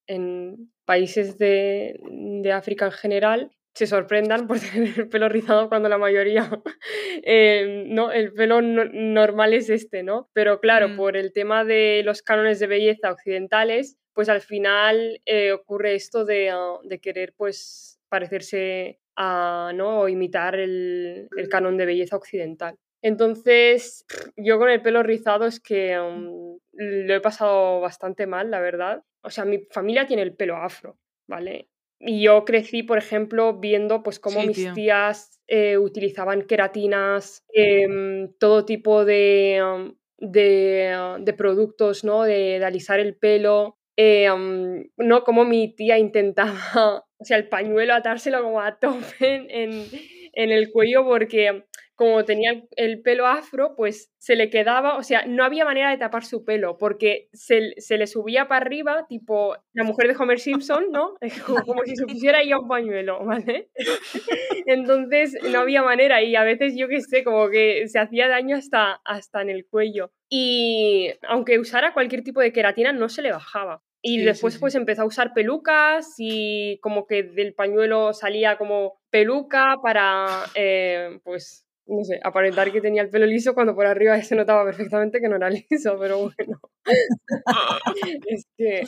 en países de, de África en general se sorprendan por tener el pelo rizado cuando la mayoría, eh, no, el pelo normal es este, ¿no? Pero claro, mm. por el tema de los cánones de belleza occidentales, pues al final eh, ocurre esto de, ah, de, querer pues parecerse a, ¿no? O imitar el, el, canon de belleza occidental. Entonces, yo con el pelo rizado es que um, lo he pasado bastante mal, la verdad. O sea, mi familia tiene el pelo afro, ¿vale? Y yo crecí, por ejemplo, viendo pues cómo mis tías eh, utilizaban queratinas, em, todo tipo de, de, uh, de, productos, ¿no? De, de, alisar el pelo. Eh, um, no como mi tía intentaba, o sea, el pañuelo atárselo como a tope en, en el cuello porque como tenía el pelo afro, pues se le quedaba, o sea, no había manera de tapar su pelo, porque se, se le subía para arriba, tipo la mujer de Homer Simpson, ¿no? Como, si se pusiera un pañuelo, ¿vale? Entonces no había manera y a veces yo qué sé, como que se hacía daño hasta, hasta en el cuello. Y aunque usara cualquier tipo de queratina, no se le bajaba. Y Sí, después sí, pues empezó a usar pelucas y como que del pañuelo salía como peluca para, eh, pues, no sé, aparentar que tenía el pelo liso cuando por arriba se notaba perfectamente que no era liso, pero bueno. es que...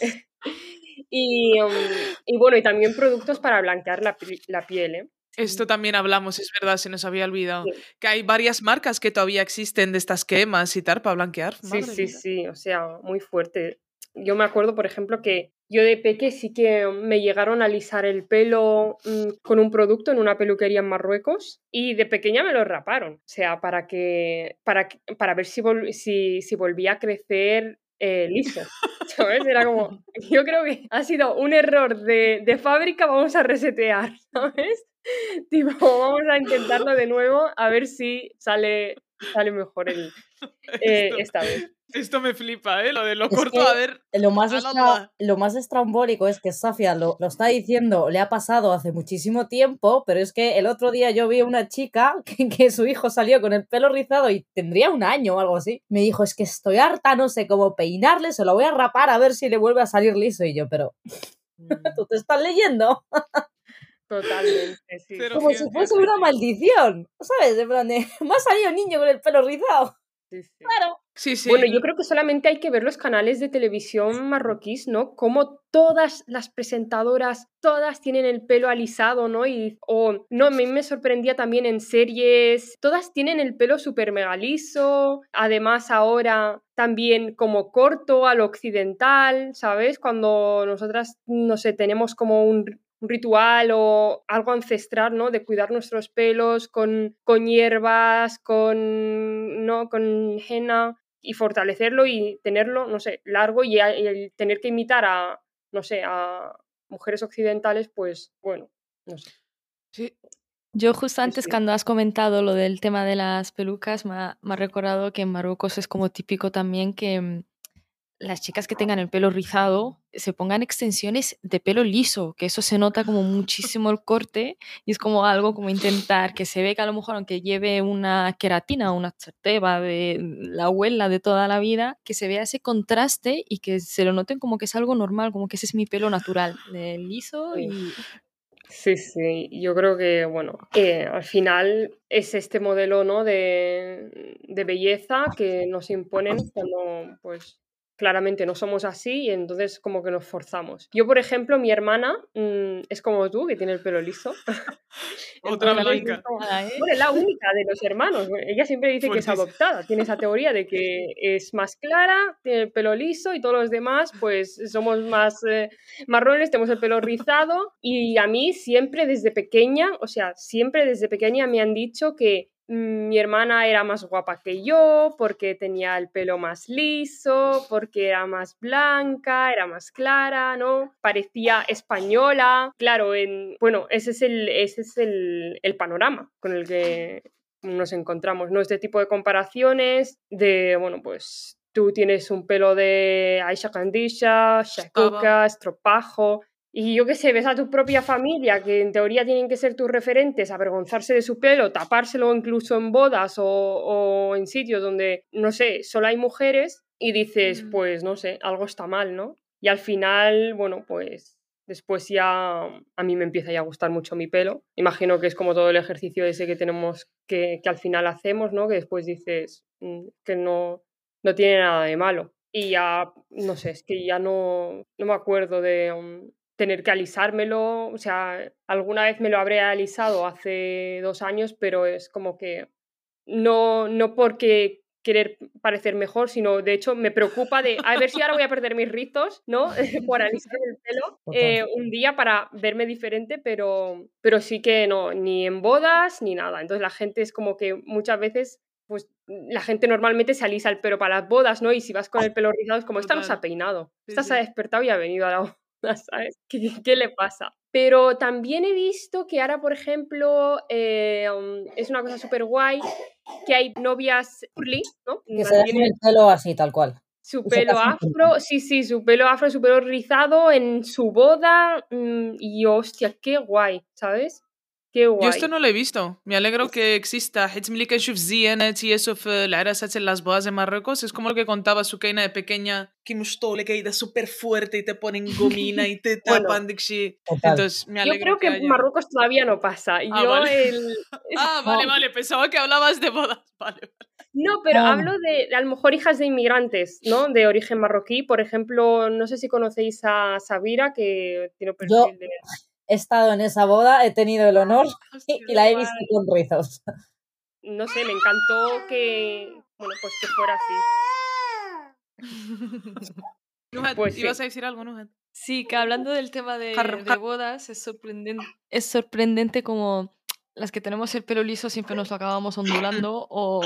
Y, um, y bueno, y también productos para blanquear la, la piel, ¿eh? Esto también hablamos, es verdad, se nos había olvidado. Sí. Que hay varias marcas que todavía existen de estas cremas y tal para blanquear. Sí, Madre sí, sí, o sea, muy fuerte. Yo me acuerdo, por ejemplo, que yo de peque sí que me llegaron a alisar el pelo mm, con un producto en una peluquería en Marruecos y de pequeña me lo raparon, o sea, para que para, para ver si, vol- si, si volvía a crecer eh, liso. ¿Sabes? Era como, yo creo que ha sido un error de, de fábrica, vamos a resetear, ¿sabes? Tipo, vamos a intentarlo de nuevo a ver si sale, sale mejor el, eh, esta vez. Esto me flipa, ¿eh? Lo de lo Es corto, a ver. Lo más, extra- lo más estrambólico es que Safia lo, lo está diciendo, le ha pasado hace muchísimo tiempo, pero es que el otro día yo vi a una chica que, que su hijo salió con el pelo rizado y tendría un año o algo así. Me dijo, es que estoy harta, no sé cómo peinarle, se lo voy a rapar a ver si le vuelve a salir liso. Y yo, pero, ¿tú te estás leyendo? Totalmente, sí. Como si fuese una maldición, ¿sabes? En plan de, me ha salido niño con el pelo rizado. Sí, sí. Claro. Sí, sí. Bueno, yo creo que solamente hay que ver los canales de televisión marroquíes, ¿no? Como todas las presentadoras, todas tienen el pelo alisado, ¿no? Y, o, no, a mí me sorprendía también en series, todas tienen el pelo súper mega liso, además ahora también como corto al occidental, ¿sabes? Cuando nosotras, no sé, tenemos como un un ritual o algo ancestral, ¿no? De cuidar nuestros pelos con, con hierbas, con, ¿no? con henna y fortalecerlo y tenerlo, no sé, largo y, a- y el tener que imitar a, no sé, a mujeres occidentales, pues bueno, no sé. Sí. Yo justo antes sí. cuando has comentado lo del tema de las pelucas, me ha, me ha recordado que en Marruecos es como típico también que mm, las chicas que tengan el pelo rizado se pongan extensiones de pelo liso, que eso se nota como muchísimo el corte y es como algo como intentar que se ve que a lo mejor aunque lleve una queratina o una charteba de la abuela de toda la vida, que se vea ese contraste y que se lo noten como que es algo normal, como que ese es mi pelo natural, de liso y... Sí, sí, yo creo que, bueno, eh, al final es este modelo, ¿no? De, de belleza que nos imponen cuando, pues, claramente no somos así y entonces como que nos forzamos. Yo, por ejemplo, mi hermana mm, es como tú, que tiene el pelo liso. Otra blanca. como-. Bueno, es la única de los hermanos. Ella siempre dice que es adoptada. Tiene esa teoría de que es más clara, tiene el pelo liso y todos los demás, pues somos más eh, marrones, tenemos el pelo rizado. Y a mí siempre desde pequeña, o sea, siempre desde pequeña me han dicho que mi hermana era más guapa que yo porque tenía el pelo más liso, porque era más blanca, era más clara, ¿no? Parecía española. Claro, en, bueno, ese es el, ese es el, el panorama con el que nos encontramos, ¿no? Este tipo de comparaciones de, bueno, pues tú tienes un pelo de Aisha Kandisha, Shakuka, estropajo, y yo qué sé, ves a tu propia familia, que en teoría tienen que ser tus referentes, avergonzarse de su pelo, tapárselo incluso en bodas o, o en sitios donde, no sé, solo hay mujeres, y dices, Mm. pues no sé, algo está mal, ¿no? Y al final, bueno, pues después ya a mí me empieza ya a gustar mucho mi pelo. Imagino que es como todo el ejercicio ese que tenemos que, que al final hacemos, ¿no? Que después dices mm, que no, no tiene nada de malo. Y ya, no sé, es que ya no, no me acuerdo de um, tener que alisármelo. O sea, alguna vez me lo habré alisado hace dos años, pero es como que no, no porque querer parecer mejor, sino de hecho me preocupa de a ver si ahora voy a perder mis rizos, ¿no? Por alisarme el pelo eh, un día para verme diferente, pero, pero sí que no, ni en bodas ni nada. Entonces la gente es como que muchas veces, pues la gente normalmente se alisa el pelo para las bodas, ¿no? Y si vas con el pelo rizado es como, esta no se ha peinado, esta se ha despertado y ha venido a la boda, ¿sabes? ¿Qué, qué le pasa? Pero también he visto que ahora, por ejemplo, eh, um, es una cosa súper guay que hay novias curly, ¿no? Que se Mantienen el pelo así, tal cual. su pelo afro, sí, sí, su pelo afro, su pelo rizado en su boda. mm, y hostia, qué guay, ¿sabes? Qué guay. Yo esto no lo he visto. Me alegro que exista. y eso eh, en las bodas de Marruecos. Es como lo que contaba Sukeina de pequeña, que le caída súper fuerte y te ponen gomina y te tapan de Entonces, me alegro. Yo creo que, en haya... Marruecos todavía no pasa. Ah, Yo vale. El... ah, vale, vale. Pensaba que hablabas de bodas. Vale, vale. No, pero ah. hablo de a lo mejor hijas de inmigrantes, ¿no? De origen marroquí. Por ejemplo, no sé si conocéis a Sabira, que tiene perfil Yo... de He estado en esa boda, he tenido el honor Hostia, y la he visto con rizos. No sé, me encantó que... Bueno, pues que fuera así. Pues sí. ibas a decir algo, Nuhat. Sí, que hablando del tema de, de bodas, es sorprendente, es sorprendente como las que tenemos el pelo liso siempre nos lo acabamos ondulando o,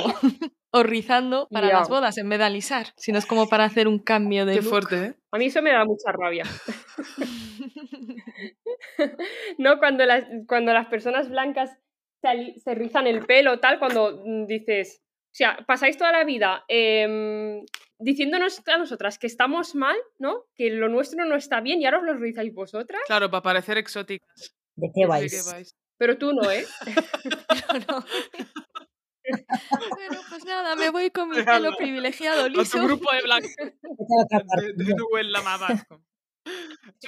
o rizando para las bodas en vez de alisar, sino es como para hacer un cambio de Qué look. fuerte, ¿eh? A mí eso me da mucha rabia. no, cuando las, cuando las personas blancas se, rizan el pelo, tal, cuando mm, dices, o sea, pasáis toda la vida em, diciéndonos a nosotras que estamos mal, ¿no? Que lo nuestro no está bien y ahora os lo rizáis vosotras, Claro, para parecer exóticas. ¿De qué ¿De vais? qué vais? pero tú no, ¿eh? No. bueno, pues nada, me voy con mi pelo privilegiado A liso. tu grupo de blancos. A otra parte, de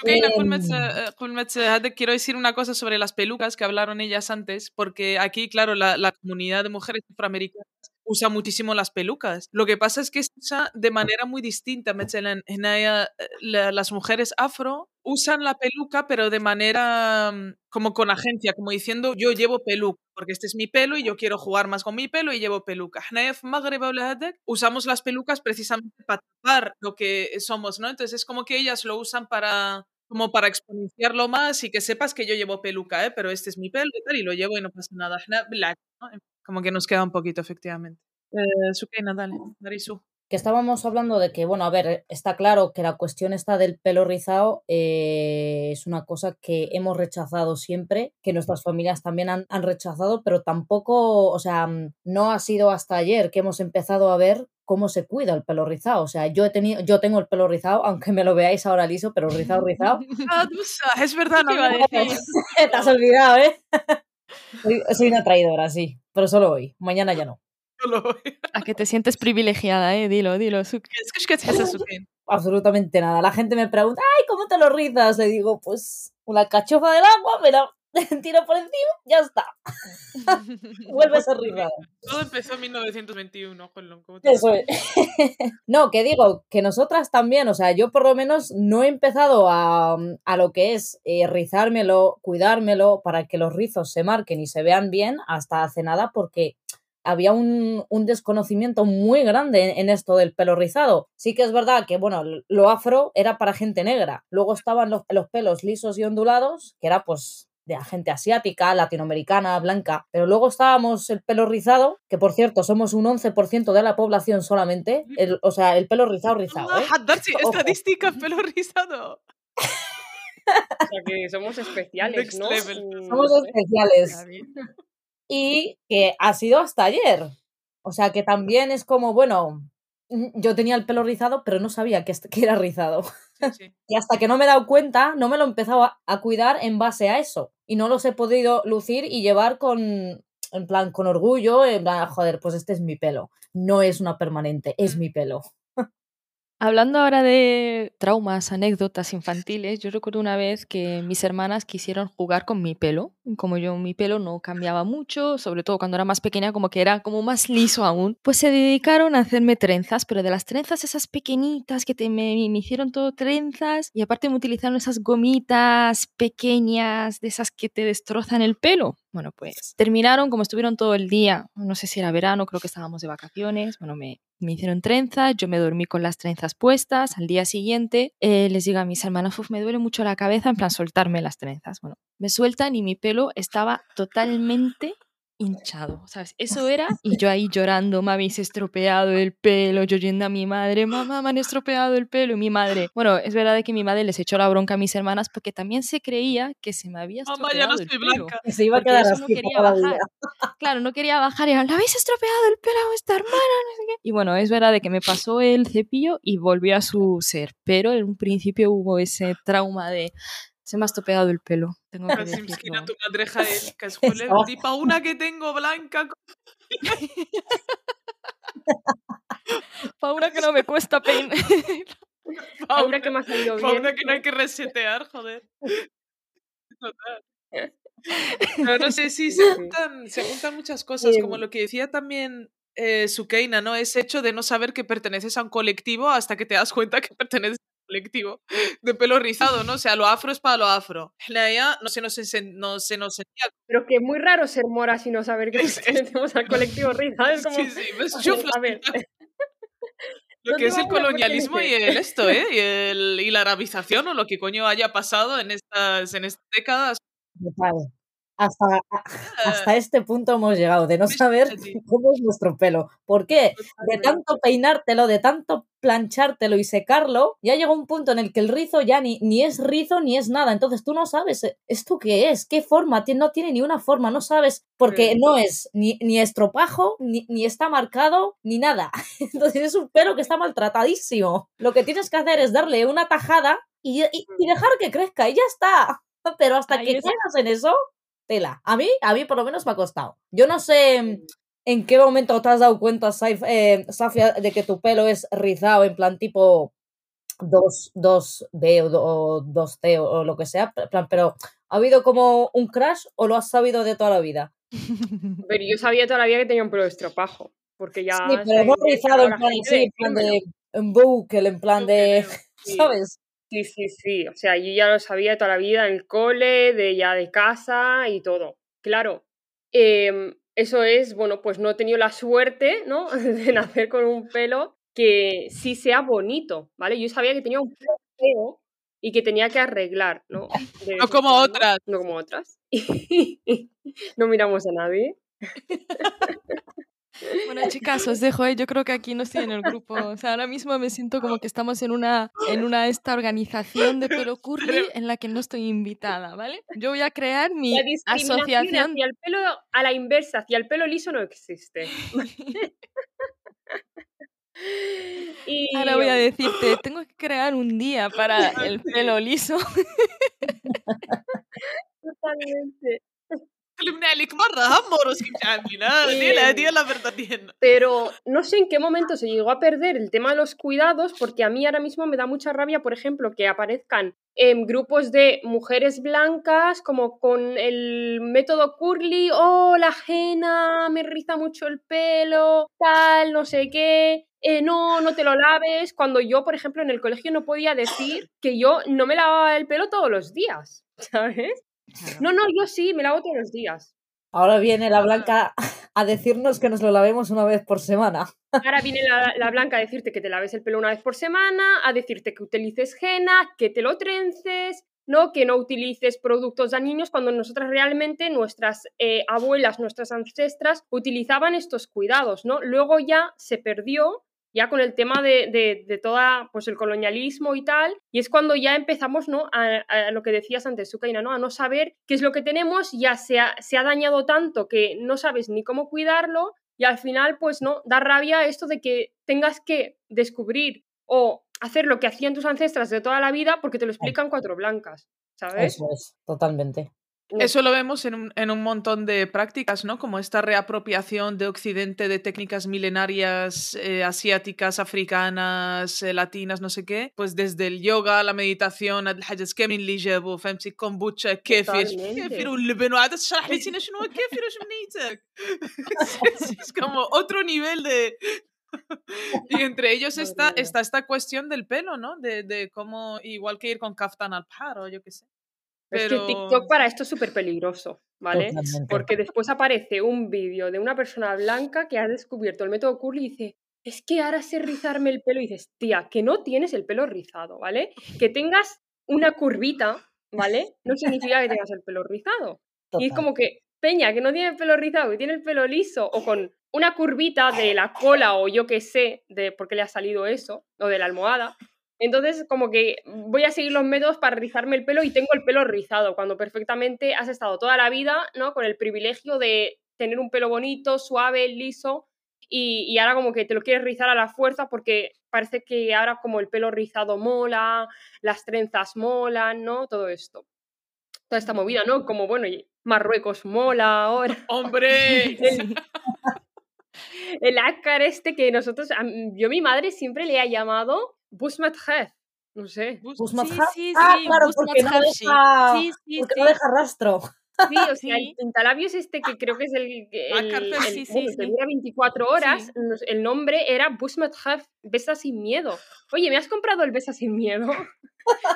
Em. Eh, quiero decir una cosa sobre las pelucas que hablaron ellas antes, porque aquí, claro, la, comunidad de mujeres afroamericanas usa muchísimo las pelucas. Lo que pasa es que se usa de manera muy distinta. En, en eh, la, las mujeres afro usan la peluca, pero de manera mm, como con agencia, como diciendo yo llevo peluca, porque este es mi pelo y yo quiero jugar más con mi pelo y llevo peluca. Usamos las pelucas precisamente para tapar lo que eh, somos, ¿no? Entonces es como que ellas lo usan para como para exponenciarlo más y que sepas que yo llevo peluca, ¿eh? pero este es mi pelo y tal, y lo llevo y no pasa nada. Como que nos queda un poquito, efectivamente. Eh, dale, Darisu que estábamos hablando de que, bueno, a ver, está claro que la cuestión esta del pelo rizado eh, es una cosa que hemos rechazado siempre, que nuestras familias también han, han rechazado, pero tampoco, o sea, mm, no ha sido hasta ayer que hemos empezado a ver cómo se cuida el pelo rizado. O sea, yo he tenido, yo tengo el pelo rizado, aunque me lo veáis ahora liso, pero rizado, rizado. Ah, es verdad, no iba a decir. Te has olvidado, ¿eh? Soy, soy una traidora, sí, pero solo hoy, mañana ya no. A que te sientes privilegiada, eh, dilo, dilo. Es que es eso, absolutamente nada. La gente me pregunta, ay, ¿cómo te lo rizas? Le digo, pues una cachofa del agua, me la tiro por encima, ya está. Vuelves a rizar. Todo empezó en 1921, Juanlo, ¿cómo te- Eso es. no, que digo, que nosotras también, o sea, yo por lo menos no he empezado a, a lo que es eh, rizármelo, cuidármelo, para que los rizos se marquen y se vean bien hasta hace nada, porque había un, un desconocimiento muy grande en, esto del pelo rizado. Sí que es verdad que, bueno, lo afro era para gente negra. Luego estaban los, los pelos lisos y ondulados, que era pues de la gente asiática, latinoamericana, blanca. Pero luego estábamos el pelo rizado, que por cierto, somos un 11% de la población solamente. El, o sea, el pelo rizado, rizado. ¿eh? Ah, estadística, pelo rizado. somos especiales, ¿no? Mm, somos especiales. Y que ha sido hasta ayer. O sea, que también es como, bueno, mm, yo tenía el pelo rizado, pero no sabía que, era rizado. Sí, sí. Y hasta que no me he dado cuenta, no me lo he empezado a, a cuidar en base a eso. Y no los he podido lucir y llevar con, en plan, con orgullo, en plan, joder, pues este es mi pelo. No es una permanente, es Mm. mi pelo. Hablando ahora de traumas, anécdotas infantiles, yo recuerdo una vez que mis hermanas quisieron jugar con mi pelo. Como yo mi pelo no cambiaba mucho, sobre todo cuando era más pequeña, como que era como más liso aún, pues se dedicaron a hacerme trenzas, pero de las trenzas esas pequeñitas que te, me, hicieron todo trenzas y aparte me utilizaron esas gomitas pequeñas de esas que te destrozan el pelo. Bueno, pues terminaron como estuvieron todo el día, no sé si era verano, creo que estábamos de vacaciones, bueno, me, me hicieron trenzas, yo me dormí con las trenzas puestas, al día siguiente eh, les digo a mis hermanos, "Uf, me duele mucho la cabeza, en plan soltarme las trenzas. Bueno, me sueltan y mi pelo estaba totalmente hinchado, ¿sabes? Eso era, y yo ahí llorando, me habéis estropeado el pelo, yo yendo a mi madre, mamá, me han estropeado el pelo, y mi madre, bueno, es verdad que mi madre les echó la bronca a mis hermanas porque también se creía que se me había Mamá, estropeado ya no el estoy pelo. blanca. Se iba a quedar así no quería la bajar. Claro, no quería bajar y era, ¿le habéis estropeado el pelo a vuestra hermana? No sé qué. Y bueno, es verdad de que me pasó el cepillo y volvió a su ser, pero en un principio hubo ese trauma de Se me ha estropeado el pelo. Tengo que decirlo. tu que es una que tengo blanca. Pa' una que no me cuesta peinar. A una que me ha salido Pa' bien. una que no hay que resetear, joder. Total. Pero no sé, sí, se juntan, se juntan muchas cosas, como Em. lo que decía también eh, Sukeina, ¿no? Ese hecho de no saber que perteneces a un colectivo hasta que te das cuenta que perteneces colectivo de pelo rizado, ¿no? O sea, lo afro es para lo afro. Naya no se nos, ense- no se nos enseña. Pero que es muy raro ser mora sin no saber que pertenecemos al colectivo rizado. Es como, Sí, sí, ves, a ver, chuflas, a ver, lo no que es el colonialismo y el esto, ¿eh? Y, el, y la arabización o lo que coño haya pasado en estas, en estas décadas. Total. Hasta, hasta este punto hemos llegado, de no saber cómo es nuestro pelo. ¿Por qué? De tanto peinártelo, de tanto planchártelo y secarlo, ya llega un punto en el que el rizo ya ni, ni es rizo ni es nada. Entonces tú no sabes eh, esto qué es, qué forma, no tiene ni una forma, no sabes, porque no es ni, ni estropajo, ni, ni está marcado, ni nada. Entonces es un pelo que está maltratadísimo. Lo que tienes que hacer es darle una tajada y, y- y dejar que crezca y ya está. Pero hasta Ahí que es- llegas en eso, tela. A mí, a mí por lo menos me ha costado. Yo no sé mm, en qué momento te has dado cuenta, Saif- eh, Safia, de que tu pelo es rizado en plan tipo 2, 2B o, do- o 2T o, o lo que sea, plan, pero ¿ha habido como un crash o lo has sabido de toda la vida? Pero yo sabía toda la vida que tenía un pelo de estropajo. Porque ya. sí, pero no rizado en la plan así, en plan de en bucle, en plan de, Sí. ¿sabes? Sí, sí, sí. O sea, yo ya lo sabía de toda la vida en el cole, de ya de casa y todo. Claro. em, eso es, bueno, pues no he tenido la suerte, ¿no? De nacer con un pelo que sí sea bonito, ¿vale? Yo sabía que tenía un pelo feo y que tenía que arreglar, ¿no? De No como otras. No como otras. no miramos a nadie. Bueno, chicas, os dejo, ¿eh? yo creo que aquí no estoy en el grupo. O sea, ahora mismo me siento como que estamos en una, en una esta organización de pelo curly en la que no estoy invitada, ¿vale? Yo voy a crear mi La asociación. hacia el pelo a la inversa, hacia el pelo liso no existe. y Ahora voy a decirte, tengo que crear un día para el pelo liso. totalmente. Eh, pero no sé en qué momento se llegó a perder el tema de los cuidados, porque a mí ahora mismo me da mucha rabia, por ejemplo, que aparezcan en grupos de mujeres blancas, como con el método curly, oh, la ajena, me riza mucho el pelo, tal, no sé qué. Eh, no, no te lo laves, cuando yo, por ejemplo, en el colegio no podía decir que yo no me lavaba el pelo todos los días, ¿sabes? No, no, yo sí, me lavo todos los días. Ahora viene la blanca a decirnos que nos lo lavemos una vez por semana. Ahora viene la, la blanca a decirte que te laves el pelo una vez por semana, a decirte que utilices henna, que te lo trences, ¿no? Que no utilices productos dañinos cuando nosotras realmente, nuestras eh, abuelas, nuestras ancestras, utilizaban estos cuidados, ¿no? Luego ya se perdió ya con el tema de, de, de toda pues el colonialismo y tal, y es cuando ya empezamos ¿no? a, a lo que decías antes, Sukaina, ¿no? a no saber qué es lo que tenemos, ya se ha, se ha dañado tanto que no sabes ni cómo cuidarlo, y al final, pues no, da rabia esto de que tengas que descubrir o hacer lo que hacían tus ancestras de toda la vida porque te lo explican cuatro blancas, ¿sabes? Eso es, totalmente. No. Eso lo vemos en un, en un montón de prácticas, ¿no? Como esta reapropiación de Occidente de técnicas milenarias eh, asiáticas, africanas, eh, latinas, no sé qué. Pues desde el yoga, la meditación, هاد الحاجات كاملين اللي جابوا فهمتي كومبوتشا كيفير Totalmente. كيفير واللبن وعاد تشرح لي تينا شنو هو كيفير واش منيتك es como otro nivel de y entre ellos está, Madre mía. está esta cuestión del pelo, ¿no? De, de cómo, igual que ir con kaftan al par o yo qué sé. Es que TikTok para esto es súper peligroso, ¿vale? Totalmente. Porque después aparece un vídeo de una persona blanca que ha descubierto el método curly y dice, es que ahora sé rizarme el pelo y dices, tía, que no tienes el pelo rizado, ¿vale? Que tengas una curvita, ¿vale? No significa que tengas el pelo rizado. Y es como que Peña, que no tiene el pelo rizado, que tiene el pelo liso, o con una curvita de la cola o yo qué sé, de por qué le ha salido eso, o de la almohada. Entonces, como que voy a seguir los métodos para rizarme el pelo y tengo el pelo rizado, cuando perfectamente has estado toda la vida, ¿no? Con el privilegio de tener un pelo bonito, suave, liso, y, y ahora como que te lo quieres rizar a la fuerza porque parece que ahora como el pelo rizado mola, las trenzas molan, ¿no? Todo esto. toda esta movida, ¿no? Como, bueno, y Marruecos mola ahora. ¡Hombre! El, el ácar este que nosotros, yo mi madre siempre le ha llamado Busmat Hef, no sé. Bus- Busmat Sí, sí, ah, sí, claro, Busmat porque no deja, Sí, sí, porque sí. no deja rastro. Sí, o sea, el pintalabios este que creo que es el, que- el, Ácar, el- sí, sí, bueno, que sí. dura 24 horas, el nombre era Busmat Hef, Besa sin miedo. Oye, ¿me has comprado el Besa sin miedo?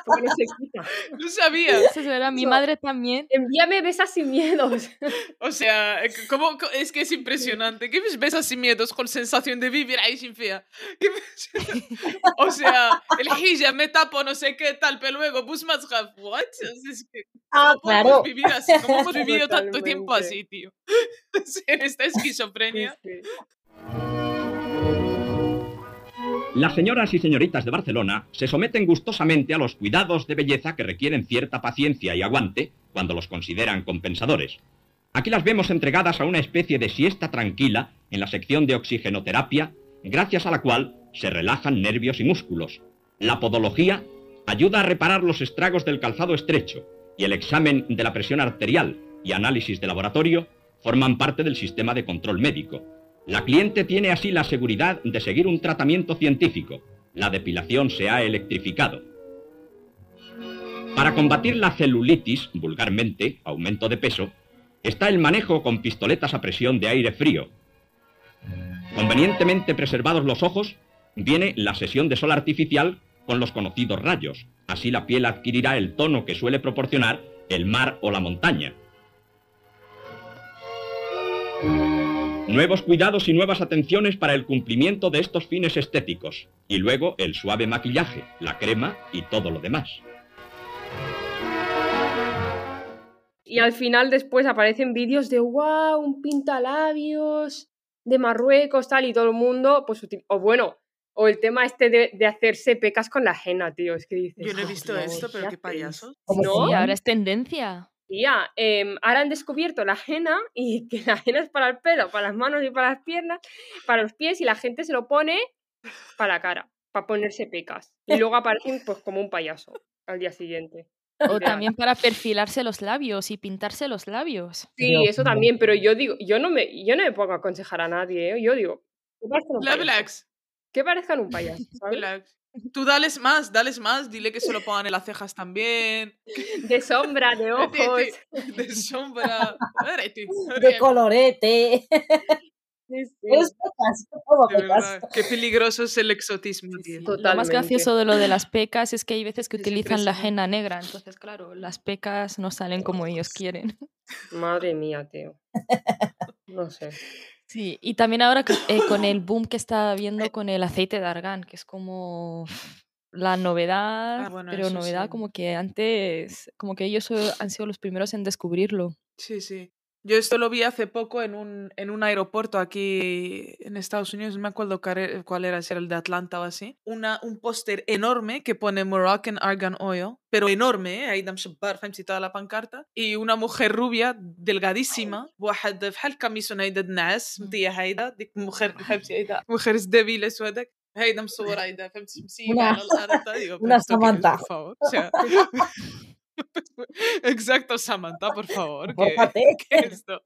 Porque no se quita. No sabía. Eso era mi madre también. Envíame Besa sin miedos. O sea, eh, ¿cómo, es que es impresionante. ¿Qué ves así miedos con sensación de vivir ahí sin fea? O sea, el hijab me tapo, no sé qué tal, pero luego bus más what? Es que, Ah, ¿cómo podemos claro. vivir así? ¿Cómo hemos vivido tanto tiempo Totalmente. así, tío? En esta esquizofrenia. Sí, sí. Las señoras y señoritas de Barcelona se someten gustosamente a los cuidados de belleza que requieren cierta paciencia y aguante cuando los consideran compensadores. Aquí las vemos entregadas a una especie de siesta tranquila en la sección de oxigenoterapia, gracias a la cual se relajan nervios y músculos. La podología ayuda a reparar los estragos del calzado estrecho y el examen de la presión arterial y análisis de laboratorio forman parte del sistema de control médico. La cliente tiene así la seguridad de seguir un tratamiento científico. La depilación se ha electrificado. Para combatir la celulitis, vulgarmente, aumento de peso, está el manejo con pistoletas a presión de aire frío. Convenientemente preservados los ojos, viene la sesión de sol artificial con los conocidos rayos. Así la piel adquirirá el tono que suele proporcionar el mar o la montaña. Nuevos cuidados y nuevas atenciones para el cumplimiento de estos fines estéticos. Y luego el suave maquillaje, la crema y todo lo demás. Y al final después aparecen vídeos de wow, un pintalabios de Marruecos, tal, y todo el mundo, pues, o bueno, o el tema este de, de hacerse pecas con la henna, tío, es que dices... Yo no he "Oh, visto Dios, esto, pero qué hacéis?". payasos. ¿No? Sí, ahora es tendencia. Tía, em, ahora han descubierto la henna y que la henna es para el pelo, para las manos y para las piernas, para los pies, y la gente se lo pone para la cara, para ponerse pecas. Y luego aparecen pues como un payaso al día siguiente. O también para perfilarse los labios y pintarse los labios. Sí, Dios eso también, pero yo digo, yo no me, yo no me pongo a aconsejar a nadie, ¿eh? yo digo, que parezcan un payaso. Parezcan un payaso, ¿sabes? Tú dales más, dales más, dile que se lo pongan en las cejas también. De sombra, de ojos. De sombra. De colorete. Sí, sí. Pecas, pecas. Qué peligroso es el exotismo, tío. Lo más gracioso de lo de las pecas es que hay veces que Es utilizan la henna negra, entonces claro, las pecas no salen como ellos quieren. Madre mía, tío. No sé. Sí, y también ahora eh, con el boom que está habiendo con el aceite de argán, que es como la novedad, Ah, bueno, pero novedad sí. como que antes, como que ellos han sido los primeros en descubrirlo. Sí, sí. Yo esto lo vi hace poco en un, en un aeropuerto aquí en Estados Unidos, no me acuerdo cuál era- cuál era, si era el de Atlanta o así. Una, un póster enorme que pone Moroccan Argan Oil, pero enorme, ¿eh? ahí dam شبار, فهمتي, toda la pancarta. Y una mujer rubia, delgadísima, واحد بحال القميص هيدا النعاس, مطية هيدا, ديك mujer, فهمتي, هيدا, mujeres débiles وهذاك. هيدا مصورة هيدا, فهمتي, مسيبة Una- على الأرض, digo, una Exacto, Samantha, por favor. que- que esto.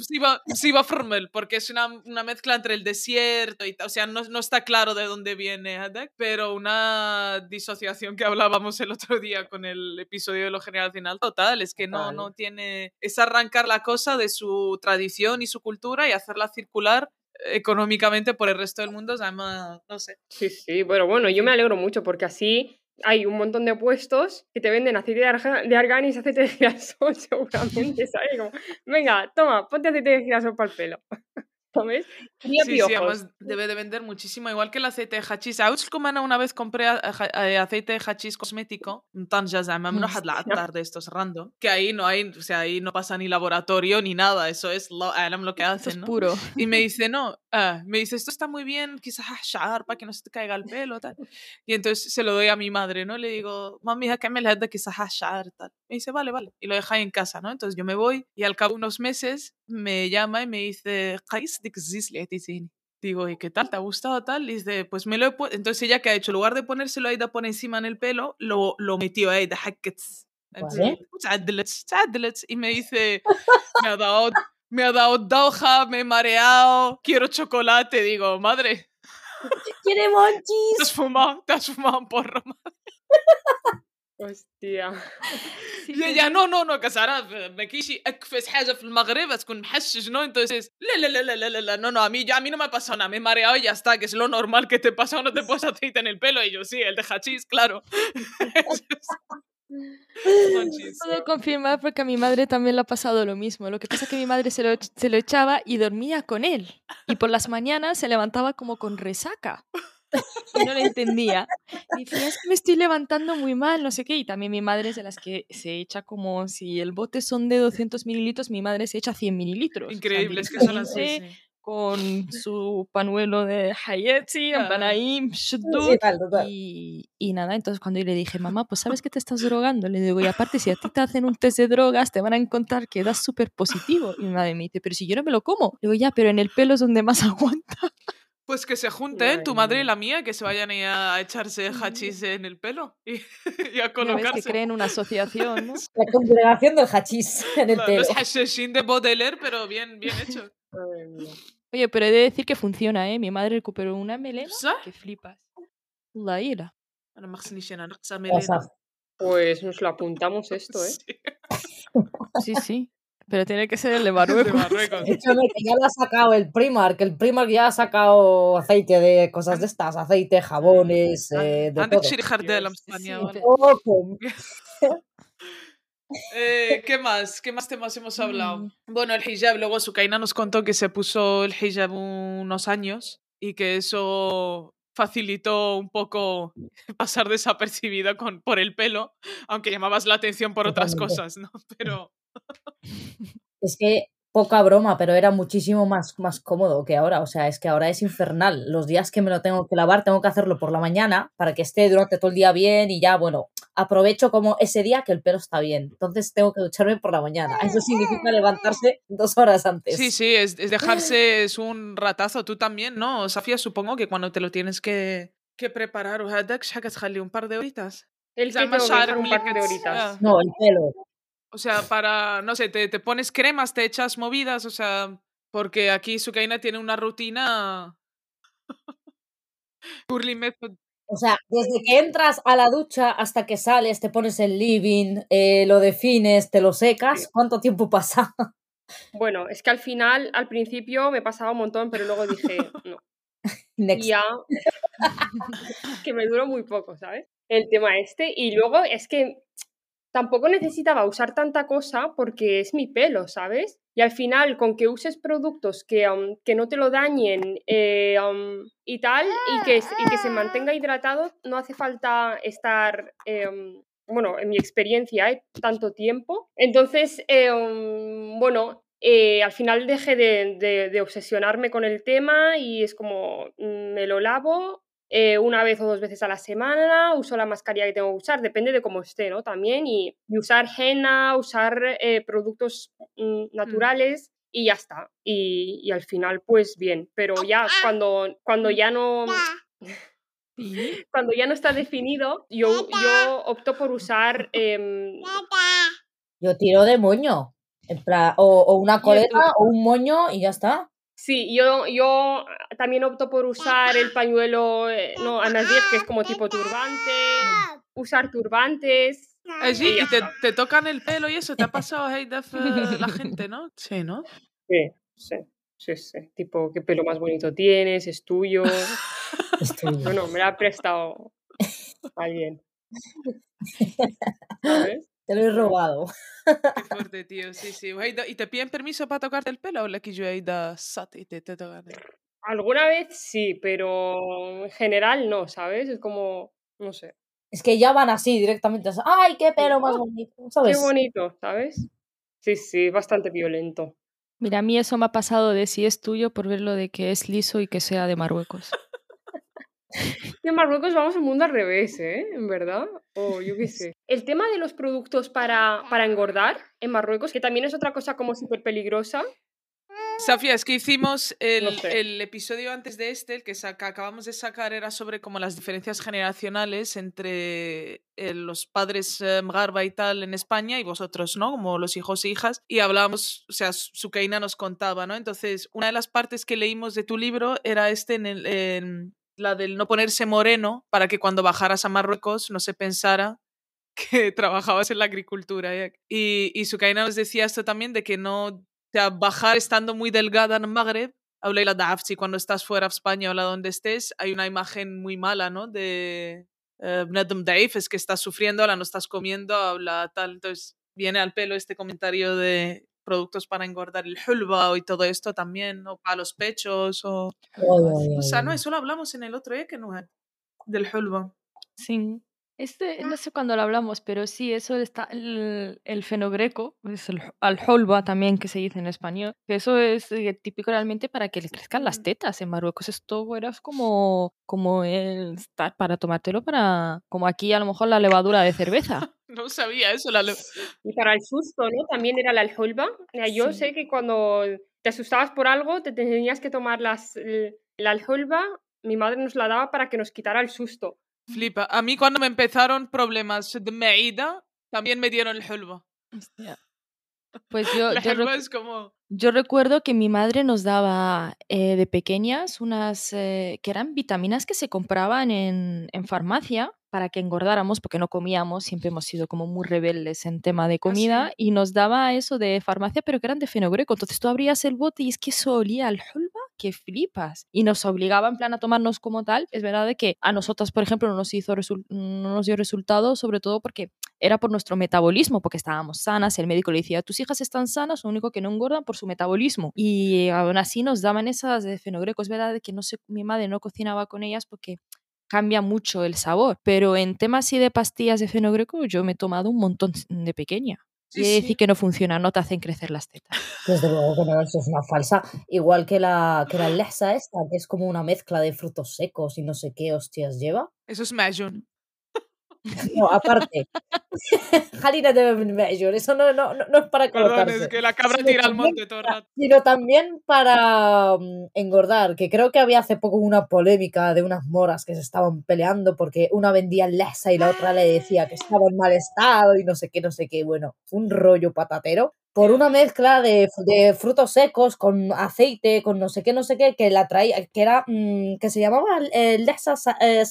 Siva, Siva Formel, porque es una, una mezcla entre el desierto y. O sea, no, no está claro de dónde viene Hadek, pero una disociación que hablábamos el otro día con el episodio de lo generacional total. Es que no, no tiene. Es arrancar la cosa de su tradición y su cultura y hacerla circular económicamente por el resto del mundo. O sea, no, no sé. Sí, sí, pero bueno, yo me alegro mucho porque así hay un montón de puestos que te venden aceite de, de argán y aceite de girasol seguramente, ¿sabes? Venga, toma, ponte aceite de girasol para el pelo. ¿Sabes? Tenía sí, piojos. sí, además debe de vender muchísimo, igual que el aceite de hachís. A Uchkumana una vez compré ah, eh, aceite de hachís cosmético, entonces estos random, que ahí no hay, o sea, ahí no pasa ni laboratorio ni nada, eso es lo, lo que hacen, ¿no? Es puro. Y me dice, no, ah, me dice, esto está muy bien, quizás ah, hachar para que no se te caiga el pelo, tal. Y entonces se lo doy a mi madre, ¿no? Le digo, mami, hija, que me la de quizás hachar, tal. Me dice, vale, vale. Y lo deja ahí en casa, ¿no? Entonces yo me voy y al cabo de unos meses me llama y me dice, Digo, ¿y qué tal? ¿Te ha gustado tal? Y dice, pues me lo he puesto. Entonces ella que ha hecho, en lugar de ponérselo a Aida por encima en el pelo, lo, lo metió a Aida Hackets. Y me dice, me ha dado, me ha dado dauja, me he mareado, quiero chocolate. Digo, madre. Quiere monchis. Te has fumado, te has fumado un porro, madre. Hostia. Sí, Y ella, no, no, no, Casara, me quise أكفس حاجة في المغرب تكون محشش, ¿no? Entonces, la, la, la, la, la, la, la, no, no, a mí, ya, a mí no me ha pasado nada, me he mareado y ya está, que es lo normal que te pasa cuando te pones aceite en el pelo. Y yo, sí, el de hachís, claro. Monchis. Puedo confirmar porque a mi madre también le ha pasado lo mismo. Lo que pasa es que mi madre se lo, ech- se lo echaba y dormía con él. Y por las mañanas se levantaba como con resaca. Y no lo entendía. Y decía, es que me estoy levantando muy mal, no sé qué. Y también mi madre es de las que se echa como si el bote son de 200 mililitros, mi madre se echa 100 mililitros. O sea, Increíble, es que son así. directamente sí. Con su panuelo de tal, total. y, y nada, entonces cuando yo le dije, mamá, pues sabes que te estás drogando, le digo, y aparte si a ti te hacen un test de drogas, te van a encontrar que das súper positivo. Y mi madre me dice, pero si yo no me lo como. Le digo, ya, pero en el pelo es donde más aguanta. Pues que se junten, ¿eh? tu madre y la mía, que se vayan a echarse hachís en el pelo y, a colocarse. Que creen una asociación, ¿no? La congregación del hachís en el pelo. No es de Baudelaire, pero bien, bien hecho. Oye, pero he de decir que funciona, ¿eh? Mi madre recuperó una melena ¿Sá? que flipas. La ira. Pues nos lo apuntamos esto, ¿eh? Sí, sí. Pero tiene que ser el de Marruecos. De que ya lo ha sacado el Primark. Que El Primark ya ha sacado aceite de cosas de estas: aceite, jabones. Eh, de todo. Eh, ¿Qué más? ¿Qué más temas hemos hablado? Mm. Bueno, el hijab. Luego Sukaina nos contó que se puso el hijab unos años y que eso facilitó un poco pasar desapercibido con, por el pelo, aunque llamabas la atención por otras cosas, ¿no? Pero es que poca broma, pero era muchísimo más, más cómodo que ahora. O sea, es que ahora es infernal. Los días que me lo tengo que lavar, tengo que hacerlo por la mañana para que esté durante todo el día bien y ya, bueno, aprovecho como ese día que el pelo está bien. Entonces tengo que ducharme por la mañana. Eso significa levantarse dos horas antes. Sí, sí, es, dejarse, es un ratazo. Tú también, ¿no? Safia, supongo que cuando te lo tienes que, que preparar, un par de horitas. El que un par de horitas. No, el pelo. O sea, para, no sé, te, te pones cremas, te echas movidas, o sea, porque aquí Sukaina tiene una rutina. Curly method. O sea, desde que entras a la ducha hasta que sales, te pones el living, eh, lo defines, te lo secas. ¿cuánto tiempo pasa? Bueno, es que al final, al principio me pasaba un montón, pero luego dije, no. Ya que me duró muy poco, ¿sabes? El tema este. Y luego es que tampoco necesitaba usar tanta cosa porque es mi pelo, ¿sabes? Y al final, con que uses productos que, que no te lo dañen eh, y tal, y que, y que se mantenga hidratado, no hace falta estar, um, bueno, en mi experiencia, ¿eh? tanto tiempo. Entonces, um, bueno, eh, al final dejé de, de- de obsesionarme con el tema y es como, mm, me lo lavo eh, una vez o dos veces a la semana, uso la mascarilla que tengo que usar, depende de cómo esté, ¿no? También, y, y usar henna, usar eh, productos mm, naturales y ya está. Y, y al final, pues bien, pero ya cuando, cuando ya no... Sí. Cuando ya no está definido, yo, yo opto por usar em, Yo tiro de moño. En plan, o, o una coleta o un moño y ya está. Sí, yo, yo también opto por usar el pañuelo, eh, no, anasir, que es como tipo turbante, usar turbantes. Allí, Y ya y te, te tocan el pelo y eso, te ha pasado a eh, la gente, ¿no? Sí, ¿no? Sí, sí, sí, sí. Tipo, qué pelo más bonito tienes, es tuyo. Estoy- Bueno, me lo ha prestado alguien. ¿Sabes? Te lo he robado. Qué fuerte, tío, sí, sí. ¿Y te piden permiso para tocarte el pelo o la que yo Heida sat y te, te tocan Alguna vez sí, pero en general no, ¿sabes? Es como, no sé. Es que ya van así directamente. ¡Ay, qué pelo más bonito! Qué ¿Sabes? bonito, ¿sabes? Sí, sí, bastante violento. Mira, a mí eso me ha pasado de si es tuyo por verlo de que es liso y que sea de Marruecos. Y en Marruecos vamos al mundo al revés, ¿eh? En verdad. O yo qué sé. El tema de los productos para, para engordar en Marruecos, que también es otra cosa como súper peligrosa. Safia, es que hicimos el, No sé. el episodio antes de este, el que, saca- acabamos de sacar, era sobre como las diferencias generacionales entre eh, los padres eh, Mgarba y tal en España y vosotros, ¿no? Como los hijos e hijas. Y hablábamos, o sea, Sukeina nos contaba, ¿no? Entonces, una de las partes que leímos de tu libro era este en el... en la del no ponerse moreno para que cuando bajaras a Marruecos no se pensara que trabajabas en la agricultura. ¿eh? Y, y Sukaina nos decía esto también de que no, bajar estando muy delgada en Magreb, la Dafsi, cuando estás fuera de España o la donde estés, hay una imagen muy mala, ¿no? De eh, Bnadem Daif, es que estás sufriendo, ahora no estás comiendo, habla tal. Entonces viene al pelo este comentario de productos para engordar el hulba y todo esto también, o para los pechos, o... Ay, ay, O sea, ay, no, eso lo hablamos en el otro, ¿eh? Que no es del hulba. Sí. Este, no sé cuándo lo hablamos, pero sí, eso está el, el fenogreco, es el al-holba también que se dice en español, que eso es eh, típico realmente para que le crezcan las Mm. tetas. En Marruecos esto era como, como el estar para tomártelo para, como aquí a lo mejor la levadura de cerveza. No sabía eso, la... Y para el susto, ¿no? También era la alholba. Yo Sí. sé que cuando te asustabas por algo, te tenías que tomar las, la alholba. Mi madre nos la daba para que nos quitara el susto. Flipa. A mí cuando me empezaron problemas de meida, también me dieron el hulba. Hostia. Pues yo, La yo recu- es como... Yo recuerdo que mi madre nos daba eh, de pequeñas unas eh, que eran vitaminas que se compraban en, en farmacia para que engordáramos porque no comíamos, siempre hemos sido como muy rebeldes en tema de comida sí? y nos daba eso de farmacia pero que eran de fenogreco. Entonces tú abrías el bote y es que eso olía al hulba que flipas y nos obligaba en plan a tomarnos como tal. Es verdad de que a nosotras, por ejemplo, no nos, hizo no nos dio resultado, sobre todo porque era por nuestro metabolismo, porque estábamos sanas. El médico le decía, tus hijas están sanas, lo único que no engordan por su metabolismo. Y aún así nos daban esas de fenogreco. Es verdad de que no sé, mi madre no cocinaba con ellas porque cambia mucho el sabor. Pero en temas así de pastillas de fenogreco, yo me he tomado un montón de pequeña. Sí, sí. decir que no funciona, no te hacen crecer las tetas. Desde luego que no, eso es una falsa. Igual que la, que la lesa esta, que es como una mezcla de frutos secos y no sé qué hostias lleva. Eso es Majun. No, aparte. Jalina de Major, eso no, no, no, es para Perdón, colocarse. es que la cabra Sino tira al también monte todo el para- rato. Sino también para mm, engordar, que creo que había hace poco una polémica de unas moras que se estaban peleando porque una vendía lesa y la otra le decía que estaba en mal estado y no sé qué, no sé qué. Bueno, un rollo patatero por una mezcla de, de frutos secos con aceite, con no sé qué, no sé qué, que la traía, que era, mm, que se llamaba eh, lesa sa- eh,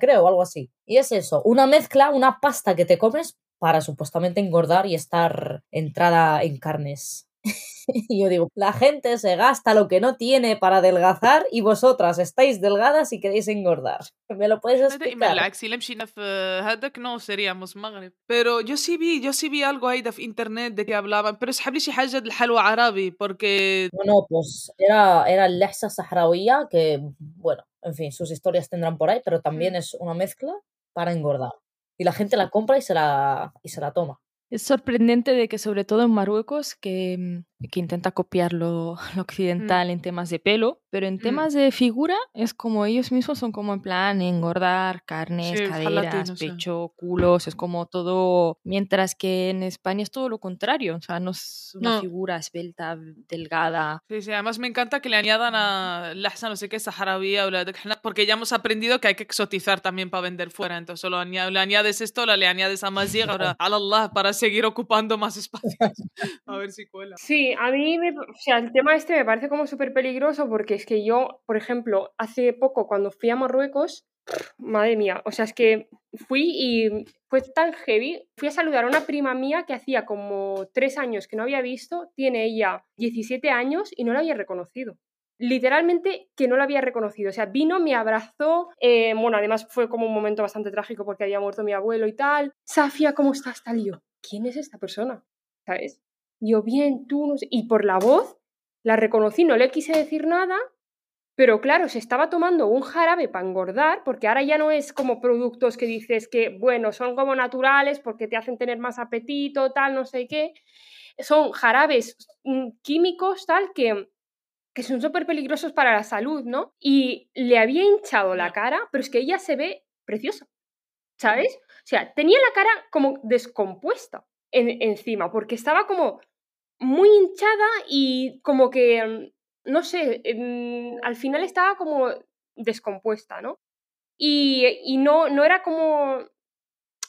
creo, o algo así. Y es eso, una mezcla, una pasta que te comes para supuestamente engordar y estar entrada en carnes. y yo digo, la gente se gasta lo que no tiene para adelgazar y vosotras estáis delgadas y queréis engordar. ¿Me lo puedes دائما explicar? العكس إلا مشينا في هذاك نو seríamos مغرب pero yo sí vi yo sí vi algo ahí de في internet de que hablaban pero اسحب لي شي حاجه د الحلوى عربي porque No, no, pues era, era el lehsa saharaui, que, bueno, en fin, sus historias tendrán por ahí, pero también Mm. es una mezcla para engordar. Y la gente la compra y se la, y se la toma. Es sorprendente de que sobre todo en Marruecos, que, mm, que intenta copiar lo, lo occidental en temas de pelo, pero en temas de figura es como ellos mismos son como en plan engordar carnes, Sí, caderas, pecho, culos, es como todo, mientras que en España es todo lo contrario, o sea, no es una No. figura esbelta, delgada. Sí, sí, además me encanta que le añadan a lahsa no sé qué saharaui o la porque ya hemos aprendido que hay que exotizar también para vender fuera entonces solo le añades esto la le añades a mazig ahora Allah para seguir ocupando más espacio a ver si cuela. Sí, a mí, me, o sea, el tema este me parece como súper peligroso porque es que yo, por ejemplo, hace poco cuando fui a Marruecos, madre mía, o sea, es que fui y fue tan heavy. Fui a saludar a una prima mía que hacía como tres años que no había visto, tiene ella 17 años y no la había reconocido. Literalmente que no la había reconocido. O sea, vino, me abrazó. eh, bueno, además fue como un momento bastante trágico porque había muerto mi abuelo y tal. Safia, ¿cómo estás? Tal y yo. ¿Quién es esta persona? ¿Sabes? Yo, bien, tú, no sé. Y por la voz la reconocí, no le quise decir nada, pero claro, se estaba tomando un jarabe para engordar, porque ahora ya no es como productos que dices que, bueno, son como naturales porque te hacen tener más apetito, tal, no sé qué. Son jarabes mm, químicos, tal, que, que son súper peligrosos para la salud, ¿no? Y le había hinchado la cara, pero es que ella se ve preciosa, ¿sabes? O sea, tenía la cara como descompuesta en- encima, porque estaba como muy hinchada y como que, mm, no sé, al final estaba como descompuesta, ¿no? Y, no, no era como,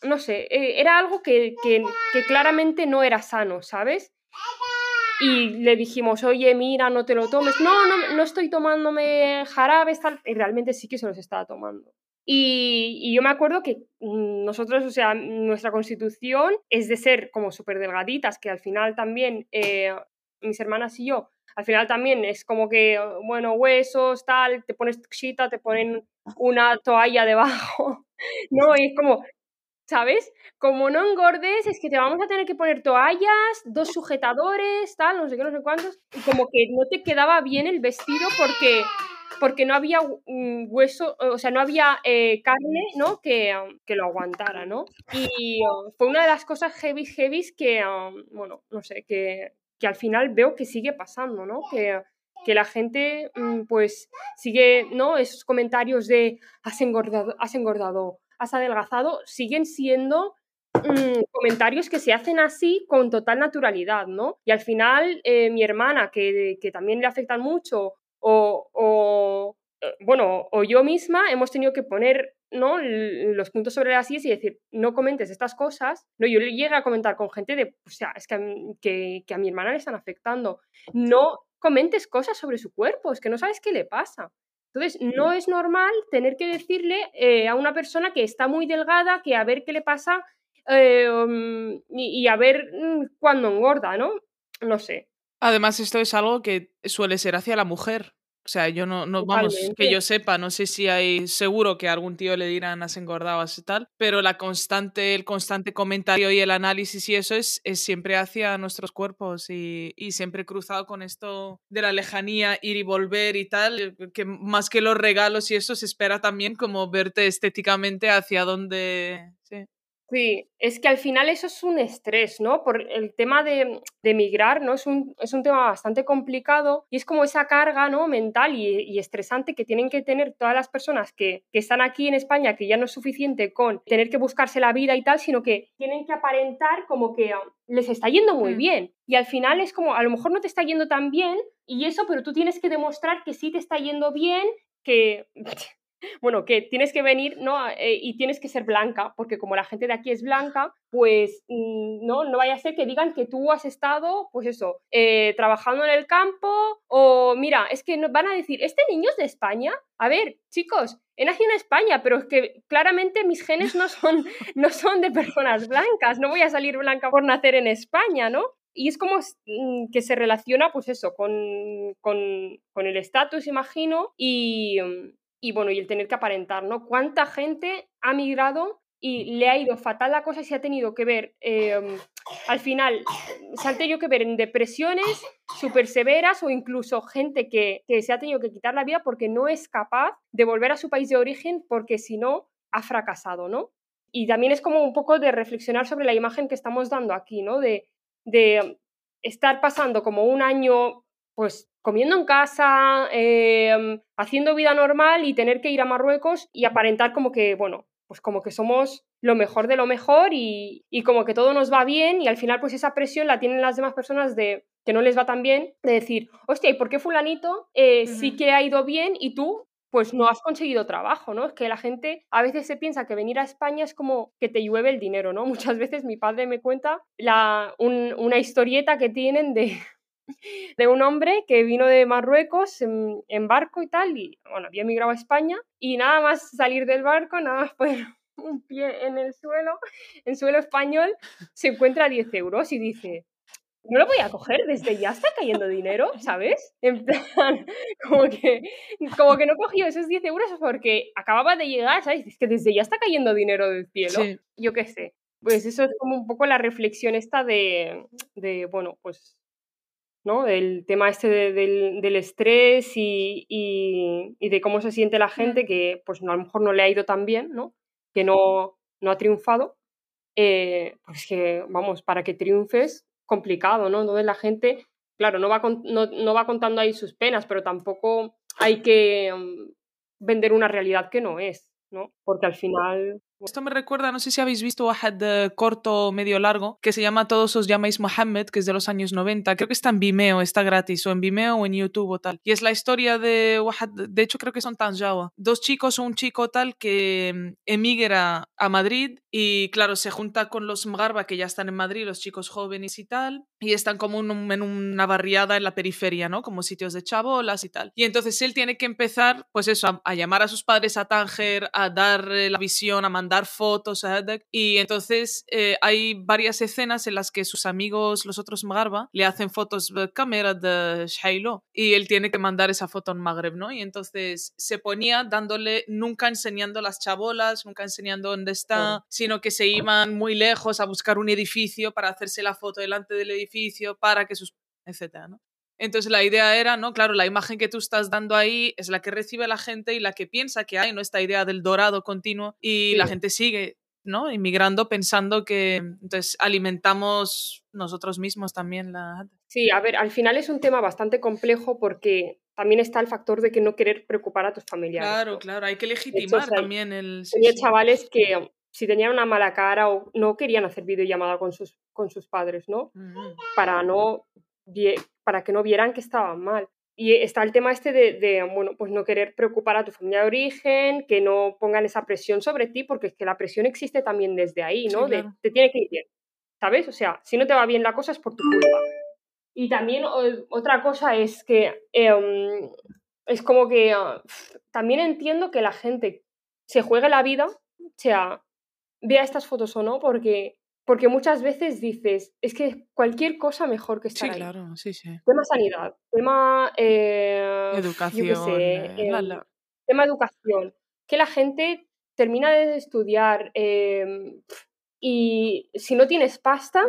no sé, eh, era algo que, que, claramente no era sano, ¿sabes? Y le dijimos, oye, mira, no te lo tomes. No, no, no estoy tomándome jarabes, tal. Y realmente sí que se los estaba tomando. Y, yo me acuerdo que mm, nosotros, o sea, nuestra constitución es de ser como súper delgaditas, que al final también eh, mis hermanas y yo, al final también es como que, bueno, huesos, tal, te pones chita, te ponen una toalla debajo, ¿no? Y es como, ¿sabes? Como no engordes, es que te vamos a tener que poner toallas, dos sujetadores, tal, no sé qué, no sé cuántos, y como que no te quedaba bien el vestido porque porque no había hueso, o sea, no había eh, carne, ¿no? Que, um, que, lo aguantara, ¿no? Y um, fue una de las cosas heavy, heavy que, um, bueno, no sé, que, que, al final veo que sigue pasando, ¿no? Que, que la gente, mm, pues, sigue, ¿no? Esos comentarios de has engordado, has engordado, has adelgazado, siguen siendo mm, comentarios que se hacen así con total naturalidad, ¿no? Y al final, eh, mi hermana, que, que también le afectan mucho, o, eh, bueno, o yo misma hemos tenido que poner ¿no? los puntos sobre las sillas y decir, no comentes estas cosas. No, yo le llegué a comentar con gente de, o sea, es que, que, a mi hermana le están afectando. No comentes cosas sobre su cuerpo, es que no sabes qué le pasa. Entonces, no es normal tener que decirle eh, a una persona que está muy delgada que a ver qué le pasa eh, um, y, y, a ver mm, cuándo engorda, ¿no? No sé. Además, esto es algo que suele ser hacia la mujer. O sea, yo no, no vamos, que yo sepa, no sé si hay, seguro que a algún tío le dirán has engordado, y tal, pero la constante, el constante comentario y el análisis y eso es, es siempre hacia nuestros cuerpos y, y, siempre cruzado con esto de la lejanía, ir y volver y tal, que más que los regalos y eso se espera también como verte estéticamente hacia dónde, sí. Sí, es que al final eso es un estrés, ¿no? Por el tema de, de emigrar, ¿no? Es un, es un, tema bastante complicado y es como esa carga, ¿no? Mental y, estresante que tienen que tener todas las personas que, que, están aquí en España, que ya no es suficiente con tener que buscarse la vida y tal, sino que tienen que aparentar como que um, les está yendo muy mm. bien. Y al final es como, a lo mejor no te está yendo tan bien y eso, pero tú tienes que demostrar que sí te está yendo bien, que bueno, que tienes que venir, ¿no? Eh, y tienes que ser blanca, porque como la gente de aquí es blanca, pues mm, no, no vaya a ser que digan que tú has estado, pues eso, eh, trabajando en el campo, o mira, es que van a decir, ¿este niño es de España? A ver, chicos, he nacido en España, pero es que claramente mis genes no son, no son de personas blancas, no voy a salir blanca por nacer en España, ¿no? Y es como mm, que se relaciona, pues eso, con, con, con el estatus, imagino, y, mm, y bueno, y el tener que aparentar, ¿no? ¿Cuánta gente ha migrado y le ha ido fatal la cosa y se ha tenido que ver, em, al final, se ha tenido que ver en depresiones súper severas o incluso gente que, que, se ha tenido que quitar la vida porque no es capaz de volver a su país de origen porque si no, ha fracasado, ¿no? Y también es como un poco de reflexionar sobre la imagen que estamos dando aquí, ¿no? De, de estar pasando como un año, pues comiendo en casa, em, haciendo vida normal y tener que ir a Marruecos y aparentar como que, bueno, pues como que somos lo mejor de lo mejor y, como que todo nos va bien y al final pues esa presión la tienen las demás personas de que no les va tan bien, de decir, hostia, ¿y por qué fulanito eh, sí que ha ido bien y tú pues no has conseguido trabajo, ¿no? Es que la gente a veces se piensa que venir a España es como que te llueve el dinero, ¿no? Muchas veces mi padre me cuenta la, una historieta que tienen de, de un hombre que vino de Marruecos en, barco y tal, y bueno, había emigrado a España, y nada más salir del barco, nada más poner un pie en el suelo, en suelo español, se encuentra 10 euros y dice, no lo voy a coger, desde ya está cayendo dinero, ¿sabes? En plan, como que, como que no cogió esos 10 euros porque acababa de llegar, ¿sabes? Es que desde ya está cayendo dinero del cielo. Yo qué sé. Pues eso es como un poco la reflexión esta de, de bueno, pues ¿no? Del tema este del, estrés y, de cómo se siente la gente que pues a lo mejor no le ha ido tan bien, ¿no? Que no, no ha triunfado. Eh, pues que, vamos, para que triunfes, complicado, ¿no? Entonces la gente, claro, no va, no, va contando ahí sus penas, pero tampoco hay que mm, vender una realidad que no es, ¿no? Porque al final Esto me recuerda, no sé si habéis visto Wahad corto medio largo, que se llama Todos os llamáis Mohammed, que es de los años 90. Creo que está en Vimeo, está gratis, o en Vimeo o en YouTube o tal. Y es la historia de Wahad, de hecho creo que son Tanjawa. Dos chicos o un chico tal que mm, emigra a Madrid y claro, se junta con los Mgarba que ya están en Madrid, los chicos jóvenes y tal, y están como un- en una barriada en la periferia, ¿no? Como sitios de chabolas y tal. Y entonces él tiene que empezar, pues eso, a, a llamar a sus padres a Tánger, a dar eh, la visión, a mandar fotos, a y entonces eh, hay varias escenas en las que sus amigos, los otros Mgarba, le hacen fotos de cámara de Shailo y él tiene que mandar esa foto en Magreb, ¿no? Y entonces se ponía dándole, nunca enseñando las chabolas, nunca enseñando dónde está, sino que se iban muy lejos a buscar un edificio para hacerse la foto delante del edificio, para que sus... etcétera, ¿no? Entonces la idea era, ¿no? Claro, la imagen que tú estás dando ahí es la que recibe la gente y la que piensa que hay, ¿no? Esta idea del dorado continuo y la gente sigue, ¿no? Inmigrando pensando que entonces alimentamos nosotros mismos también la... Sí, a ver, al final es un tema bastante complejo porque también está el factor de que no querer preocupar a tus familiares. Claro, ¿no? claro, hay que legitimar también el... Tenía chavales que si tenían una mala cara o no querían hacer videollamada con sus, con sus padres, ¿no? Para, no, para que no vieran que estaban mal. Y está el tema este de, de, bueno, pues no querer preocupar a tu familia de origen, que no pongan esa presión sobre ti, porque es que la presión existe también desde ahí, Sí, ¿no? De, te tiene que ir bien, ¿sabes? O sea, si no te va bien la cosa es por tu culpa. Y también o- otra cosa es que em, es como que ah, también entiendo que la gente se juegue la vida, o sea, vea estas fotos o no, porque, porque muchas veces dices, es que cualquier cosa mejor que estar Sí, ahí. claro, sí, sí. Tema sanidad, tema eh, yo Educación, sé, eh, la, em, la. tema educación, que la gente termina de estudiar em, y si no tienes pasta,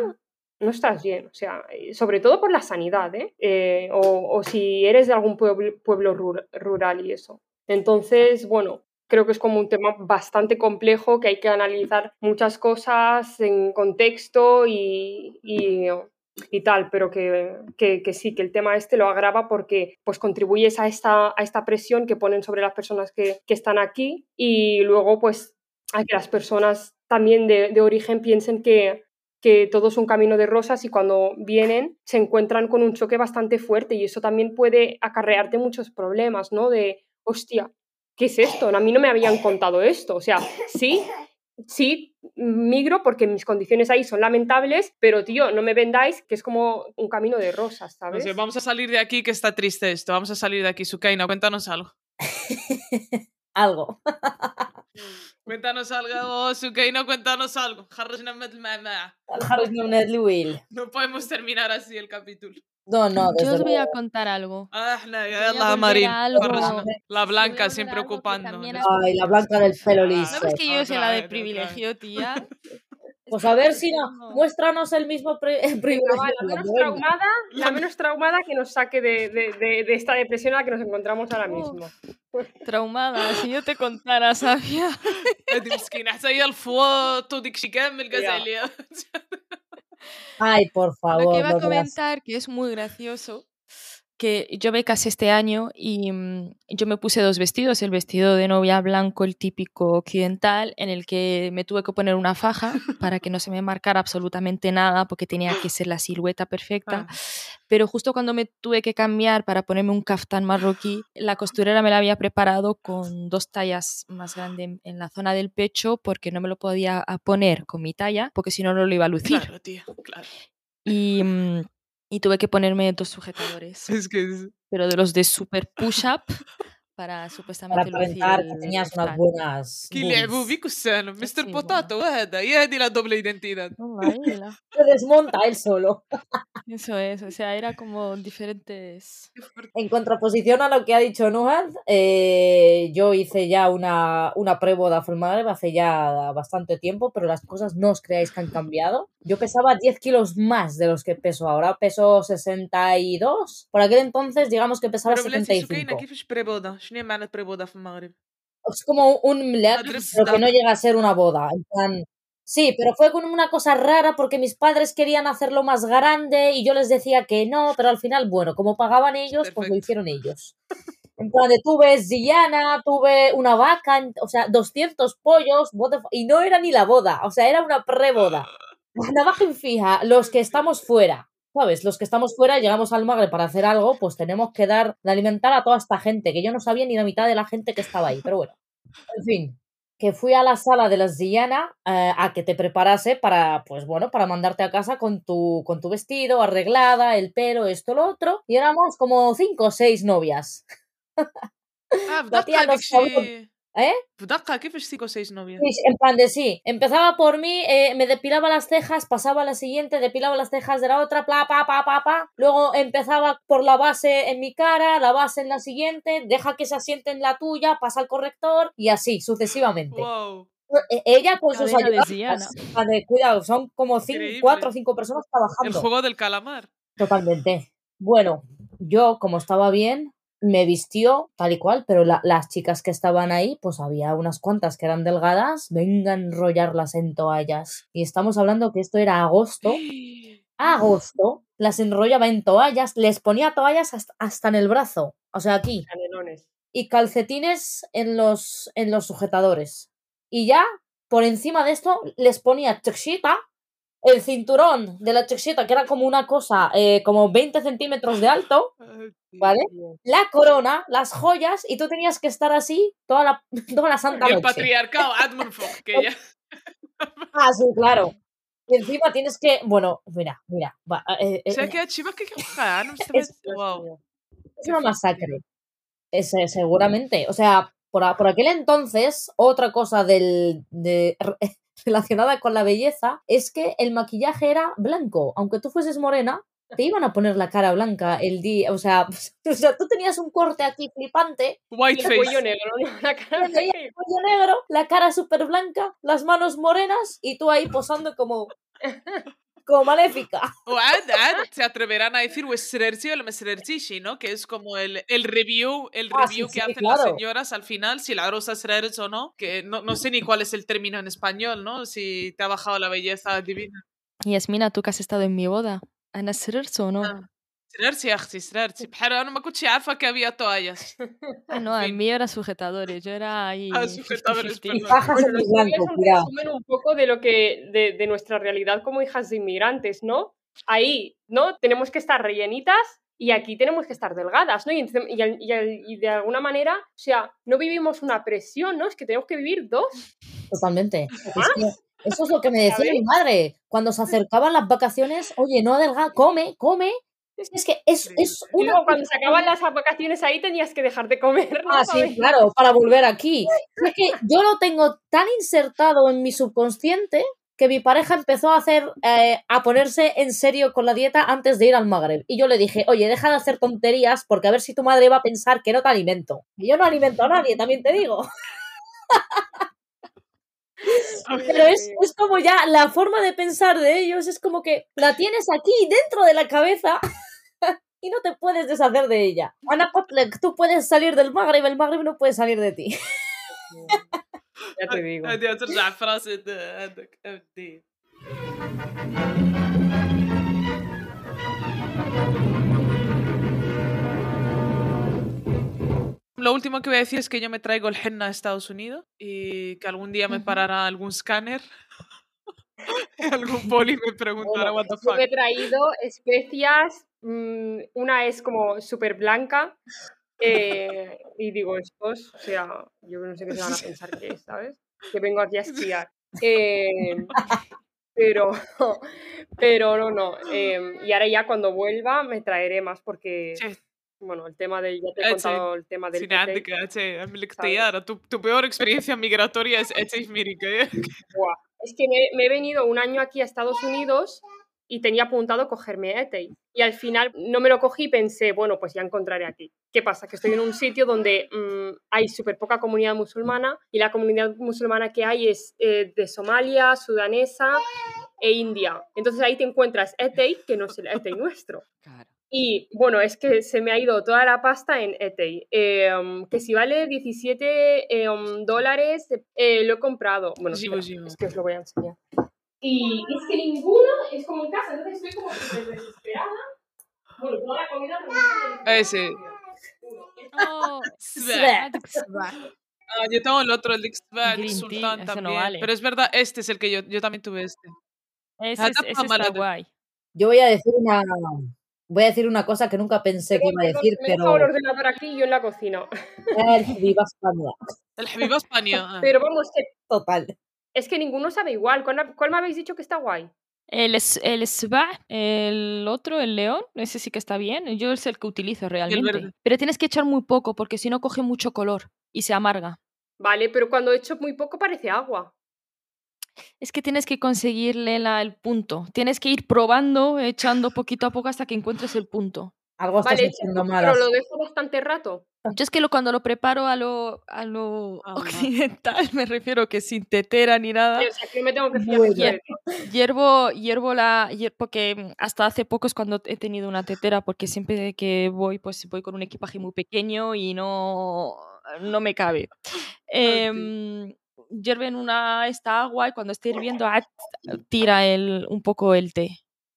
no estás bien. O sea, sobre todo por la sanidad, ¿eh? Eh, o, o si eres de algún pueblo, pueblo rur- rural y eso. Entonces, bueno, creo que es como un tema bastante complejo que hay que analizar muchas cosas en contexto y, y, y tal, pero que, que- que sí, que el tema este lo agrava porque pues contribuyes a esta, a esta presión que ponen sobre las personas que, que están aquí y luego pues a que las personas también de, de origen piensen que, que todo es un camino de rosas y cuando vienen se encuentran con un choque bastante fuerte y eso también puede acarrearte muchos problemas, ¿no? De, hostia, ¿qué es esto? A mí no me habían contado esto. O sea, sí, sí, migro porque mis condiciones ahí son lamentables, pero tío, no me vendáis que es como un camino de rosas, ¿sabes? vamos a salir de aquí que está triste esto. Vamos a salir de aquí, Sukaina, cuéntanos algo. Algo cuéntanos algo, Sukeino, cuéntanos algo. No podemos terminar así el capítulo. No, no, Yo os voy a contar algo. Ah, no, la, Marín. Algo, la blanca siempre ocupando. Ay, la blanca del pelo liso. ¿Sabes que yo ah, soy la de privilegio, tía? Pues a ver si no. Muéstranos el mismo pri- Venga, privilegio. va, la que menos yo, venga. traumada, la menos traumada que nos saque de, de- de- de esta depresión a la que nos encontramos ahora Uf. mismo. Traumada, si yo te contara, Safia. هذه مسكينة حتى هي الفواط وديك شي كامل قاز يا. عليها. Ay, por Lo favor. que iba a no veas. comentar, que es muy gracioso, que yo me casé este año y mm, yo me puse dos vestidos, el vestido de novia blanco, el típico occidental, en el que me tuve que poner una faja para que no se me marcara absolutamente nada, porque tenía que ser la silueta perfecta. Ah. Pero justo cuando me tuve que cambiar para ponerme un kaftán marroquí, la costurera me la había preparado con dos tallas más grandes en- la zona del pecho, porque no me lo podía poner con mi talla, porque si no, no lo iba a lucir Claro, tía, claro. y, mm, y tuve que ponerme dos sujetadores, Es que es- pero de los de super push-up para Para supuestamente lucir aparentar el que tenías unas kaftán. buenas. كي لعبوا boobs. بيك السالم مستر Sí, بوتاتو هذا هي هذه لا دوبل ايدنتيداد Toma, ahí la- Se desmonta él solo. Eso es, o sea, era como diferentes... En contraposición a lo que ha dicho Nuhad, eh, yo hice ya una, una preboda full Magreb hace ya bastante tiempo, pero las cosas no os creáis que han cambiado. Yo pesaba 10 kilos más de los que peso ahora, peso 62. Por aquel entonces, digamos que pesaba pero بلاتي سكينه 75. كيفاش ¿Qué es preboda? Es como un melad, pero que no llega a ser una boda. En plan... Sí, pero fue con una cosa rara porque mis padres querían hacerlo más grande y yo les decía que no, pero al final, bueno, como pagaban ellos, Perfecto. pues lo hicieron ellos. En plan tuve Zillana, tuve una vaca, o sea, 200 pollos, y no era ni la boda, o sea, era una preboda. La bajen fija, los que estamos fuera. ¿Sabes? Los que estamos fuera y llegamos al Magre para hacer algo, pues tenemos que dar de alimentar a toda esta gente, que yo no sabía ni la mitad de la gente que estaba ahí, pero bueno. En fin, que fui a la sala de las Diana eh, a que te preparase para, pues bueno, para mandarte a casa con tu, con tu vestido, arreglada, el pelo, esto, lo otro. Y éramos como cinco o seis novias. Ah, ¿Eh? ¿qué festico 6 de noviembre? Sí, en plan de sí. Empezaba por mí, eh, me depilaba las cejas, pasaba a la siguiente, depilaba las cejas de la otra, pla, pa, pa, pa, pa. Luego empezaba por la base en mi cara, la base en la siguiente, deja que se asiente en la tuya, pasa al corrector y así sucesivamente. Wow e, ella con sus ayudantes. Cuidado, son como cinco, cuatro o cinco personas trabajando. El juego del calamar. Totalmente. Bueno, yo como estaba bien, me vistió tal y cual, pero la- las chicas que estaban ahí, pues había unas cuantas que eran delgadas, venga a enrollarlas en toallas. Y estamos hablando que esto era agosto. Agosto, las enrollaba en toallas, les ponía toallas hasta, hasta en el brazo, o sea, aquí, y calcetines en los, en los sujetadores. Y ya, por encima de esto, les ponía chexita, el cinturón de la chexita, que era como una cosa, eh, como 20 centímetros de alto, ¿vale? La corona, las joyas, y tú tenías que estar así toda la, toda la santa Y el noche. patriarcado, Admon Fog, que ya. Ah, sí, claro. Y encima tienes que, bueno, mira, mira, va, eh, eh, O sea, que chiva que no me Es- Wow. es una masacre. Ese, seguramente. O sea, por, por aquel entonces, otra cosa del, de, relacionada con la belleza es que el maquillaje era blanco. Aunque tú fueses morena, te iban a poner la cara blanca el día. O sea, o sea tú tenías un corte aquí flipante, White El cuello face. negro. La cara cuello negro, la cara súper blanca, las manos morenas y tú ahí posando como, como maléfica. O ad, ad, se atreverán a decir Westerci o el Mesterci, ¿no? Que es como el, el review, el ah, review sí, que sí, hacen claro. las señoras al final, si la rosa es o no, que no, no sé ni cuál es el término en español, ¿no? Si te ha bajado la belleza divina. Yasmina, tú que has estado en mi boda, ¿Ana Sererzo o no? Ah. سريرتي يا اختي سريرتي بحال انا ما كنتش عارفه que había toallas Ah, no, fin. el mío era sujetadores, yo era ahí. Ah, sujetadores, 50-50. perdón. Fajas Bueno, en los el blanco, tuyos es un cuidado. resumen un poco de lo que de, de nuestra realidad como hijas de inmigrantes, ¿no? Ahí, ¿no? Tenemos que estar rellenitas y aquí tenemos que estar delgadas, ¿no? Y, encima- y al- y al- y de alguna manera, o sea, no vivimos una presión, ¿no? Es que tenemos que vivir dos. Totalmente. Es que eso es lo que me decía ¿Sabes? mi madre. Cuando se acercaban las vacaciones, oye, no adelga, come, come. es que es, es una. cuando se acaban las vacaciones ahí tenías que dejar de comer, ¿no? Ah, sí, claro, para volver aquí. Es que yo lo tengo tan insertado en mi subconsciente que mi pareja empezó a hacer, eh, a ponerse en serio con la dieta antes de ir al Magreb. Y yo le dije, oye, deja de hacer tonterías porque a ver si tu madre va a pensar que no te alimento. Y yo no alimento a nadie, también te digo. Pero es, es como ya la forma de pensar de ellos, es como que la tienes aquí dentro de la cabeza y no te puedes deshacer de ella. Ana Potlek, tú puedes salir del Magreb, el Magreb no puede salir de ti. ya te digo. Lo último que voy a decir es que yo me traigo el henna a Estados Unidos y que algún día me parará algún escáner Algún poli me preguntará, bueno, what the fuck. Yo he traído especias, mmm, una es como súper blanca, eh, y digo, estos, o sea, yo no sé qué se van a pensar que es, ¿sabes? Que vengo aquí a esquiar. Eh, pero, pero no, no. Eh, y ahora ya cuando vuelva me traeré más porque... Sí. Bueno, el tema del. Ya te he ah, contado el tema del. Sin tu, tu peor experiencia migratoria es Eche es que me, he venido un año aquí a Estados Unidos y tenía apuntado cogerme ETEI. Y al final no me lo cogí y pensé, bueno, pues ya encontraré aquí. ¿Qué pasa? Que estoy en un sitio donde mm, hay súper poca comunidad musulmana y la comunidad musulmana que hay es eh, de Somalia, sudanesa e India. Entonces ahí te encuentras ETEI, que no es el ETEI nuestro. Y bueno, es que se me ha ido toda la pasta en ETI, eh, em, que si vale 17 em, dólares, eh, lo he comprado. Bueno, sí, sí, es que os lo voy a enseñar. Y es que ninguno es como en casa, entonces estoy como desesperada. Bueno, toda la comida... Pero Ese. Eh, oh, Ah, yo tengo el otro, el Dixbag Sultan también. Pero es verdad, este es el que yo, yo también tuve este. Ese, ah, es. Yo voy a decir una, voy a decir una cosa que nunca pensé que iba a decir, Me he pero dejado el ordenador aquí y yo en la cocina. el Viva España. El Habiba España. ah. Pero vamos, que- Total. es que ninguno sabe igual. ¿Cuál, cuál me habéis dicho que está guay? El, el Sba, el otro, el león, ese sí que está bien. Yo es el que utilizo realmente. Pero tienes que echar muy poco porque si no coge mucho color y se amarga. Vale, pero cuando he hecho muy poco parece agua. Es que tienes que conseguirle la- el punto. Tienes que ir probando, echando poquito a poco hasta que encuentres el punto. Algo estás Vale, haciendo pero mal. lo dejo bastante rato. Yo es que lo, cuando lo preparo a lo, a lo Ah, occidental, me refiero que sin tetera ni nada, O sea, que me tengo que fiar Bueno. ti. hiervo, hiervo la... hier- porque mm, hasta hace poco es cuando he tenido una tetera, porque siempre que voy, pues voy con un equipaje muy pequeño y no, no me cabe. Em, hierve en una esta agua y cuando esté hirviendo ah, tira el, un poco el té.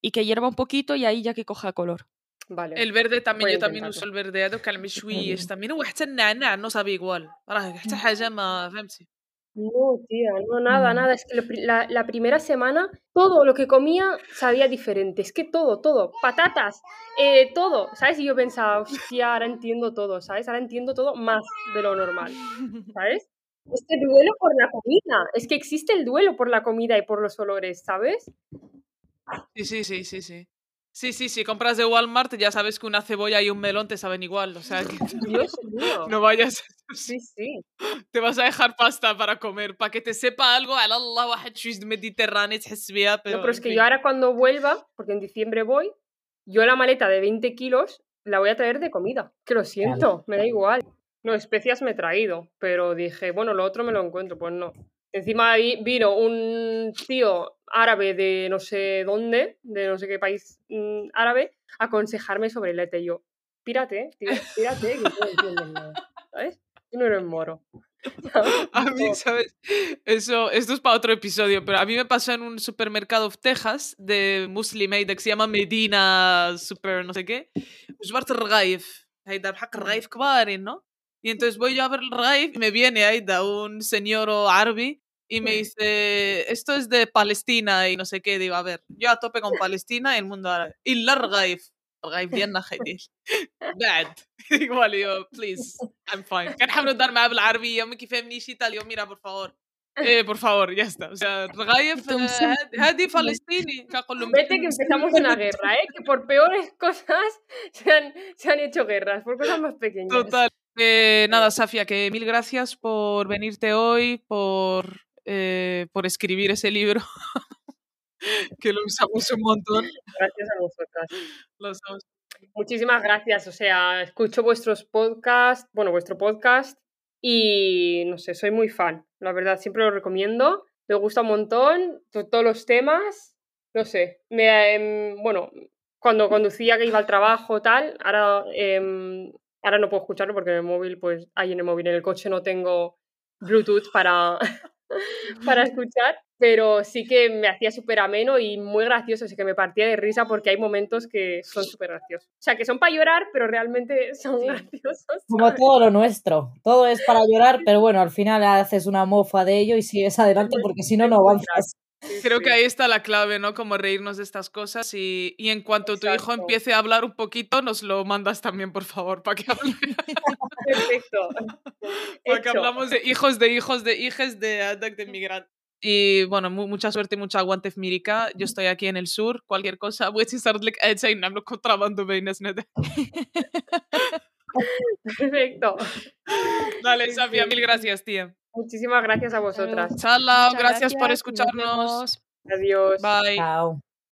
Y que hierva un poquito y ahí ya que coja color. Vale. El verde también, Voy a yo también intentarlo. uso el verde هذا وكان مشويش también وحتى النعناع no sabe igual راه حتى حاجة ما فهمتي No, tía, no, nada, Mm. nada. Es que lo pri- la, la primera semana todo lo que comía sabía diferente. Es que todo, todo. Patatas, eh, todo. ¿Sabes? Y yo pensaba, hostia, ahora entiendo todo, ¿sabes? Ahora entiendo todo más de lo normal, ¿sabes? Este duelo por la comida. Es que existe el duelo por la comida y por los olores, ¿sabes? Sí, sí, sí, sí, sí. Sí, sí, si compras de Walmart ya sabes que una cebolla y un melón te saben igual, o sea que Dios mío. no vayas. Sí, sí. Te vas a dejar pasta para comer, para que te sepa algo al Allah pero No, pero es que yo ahora cuando vuelva, porque en diciembre voy, yo la maleta de 20 kilos la voy a traer de comida. Que lo siento, me da igual. No, especias me he traído, pero dije, bueno, lo otro me lo encuentro, pues no. Encima ahí vino un tío árabe de no sé dónde, de no sé qué país mm, árabe, a aconsejarme sobre el ETE. Y yo, pírate, tío, pírate, que tú no entiendes nada, ¿sabes? Tú no eres moro. ¿sabes? A mí, Como- ¿sabes? Eso, esto es para otro episodio, pero a mí me pasó en un supermercado de Texas de Muslim Aid que se llama Medina Super no sé qué. وجبرت الرغايف هيدا بحق الرغايف كبارين ¿no? Y entonces voy yo a ver el رغايف y me viene هيدا un señor árabe y me dice, esto es de Palestina y no sé qué. Digo, a ver, yo a tope con Palestina y el mundo árabe. إلا الرغايف الرغايف ديالنا خيدير بعد digo, vale, yo, please, I'm fine. كنحاول ندار معاه بالعربية ما كيفهمنيش ايطاليا mira por favor Eh, por favor, ya está. O sea, رغايف Tom آه، Sim- هاد- هادي فلسطيني كنقول لهم Vete que empezamos una guerra, ¿eh? Que por peores cosas se han, se han hecho guerras, por cosas más pequeñas. Total. eh, nada, Safia, que mil gracias por venirte hoy, por, eh, por escribir ese libro, que lo usamos un montón. Gracias a vosotras. Lo usamos. Muchísimas gracias. O sea, escucho vuestros podcasts, bueno, vuestro podcast y no sé, soy muy fan. La verdad, siempre lo recomiendo. Me gusta un montón, to- todos los temas. No sé, me, em, bueno, cuando conducía que iba al trabajo, tal, ahora, em, ahora no puedo escucharlo porque en el móvil, pues, ahí en el móvil, en el coche no tengo Bluetooth para, para escuchar, pero sí que me hacía súper ameno y muy gracioso, así que me partía de risa porque hay momentos que son súper graciosos. O sea, que son para llorar, pero realmente son Sí. graciosos. Como todo lo nuestro. Todo es para llorar, pero bueno, al final haces una mofa de ello y sigues adelante porque si no, no avanzas. Creo que ahí está la clave, ¿no? Como reírnos de estas cosas y, y en cuanto Exacto. tu hijo empiece a hablar un poquito, nos lo mandas también, por favor, para que hable. Perfecto. Porque Hecho. hablamos de hijos de hijos de hijes de de migrante. Y bueno, mucha suerte y mucha aguante, Mirica. Yo estoy aquí en el sur. Cualquier cosa, voy a estar like, contrabando veinas, Perfecto. Dale, Sí, Safia, sí. mil gracias, tía. Muchísimas gracias a vosotras. Chalao, Muchas gracias por nos escucharnos. Adiós. Bye. Chao.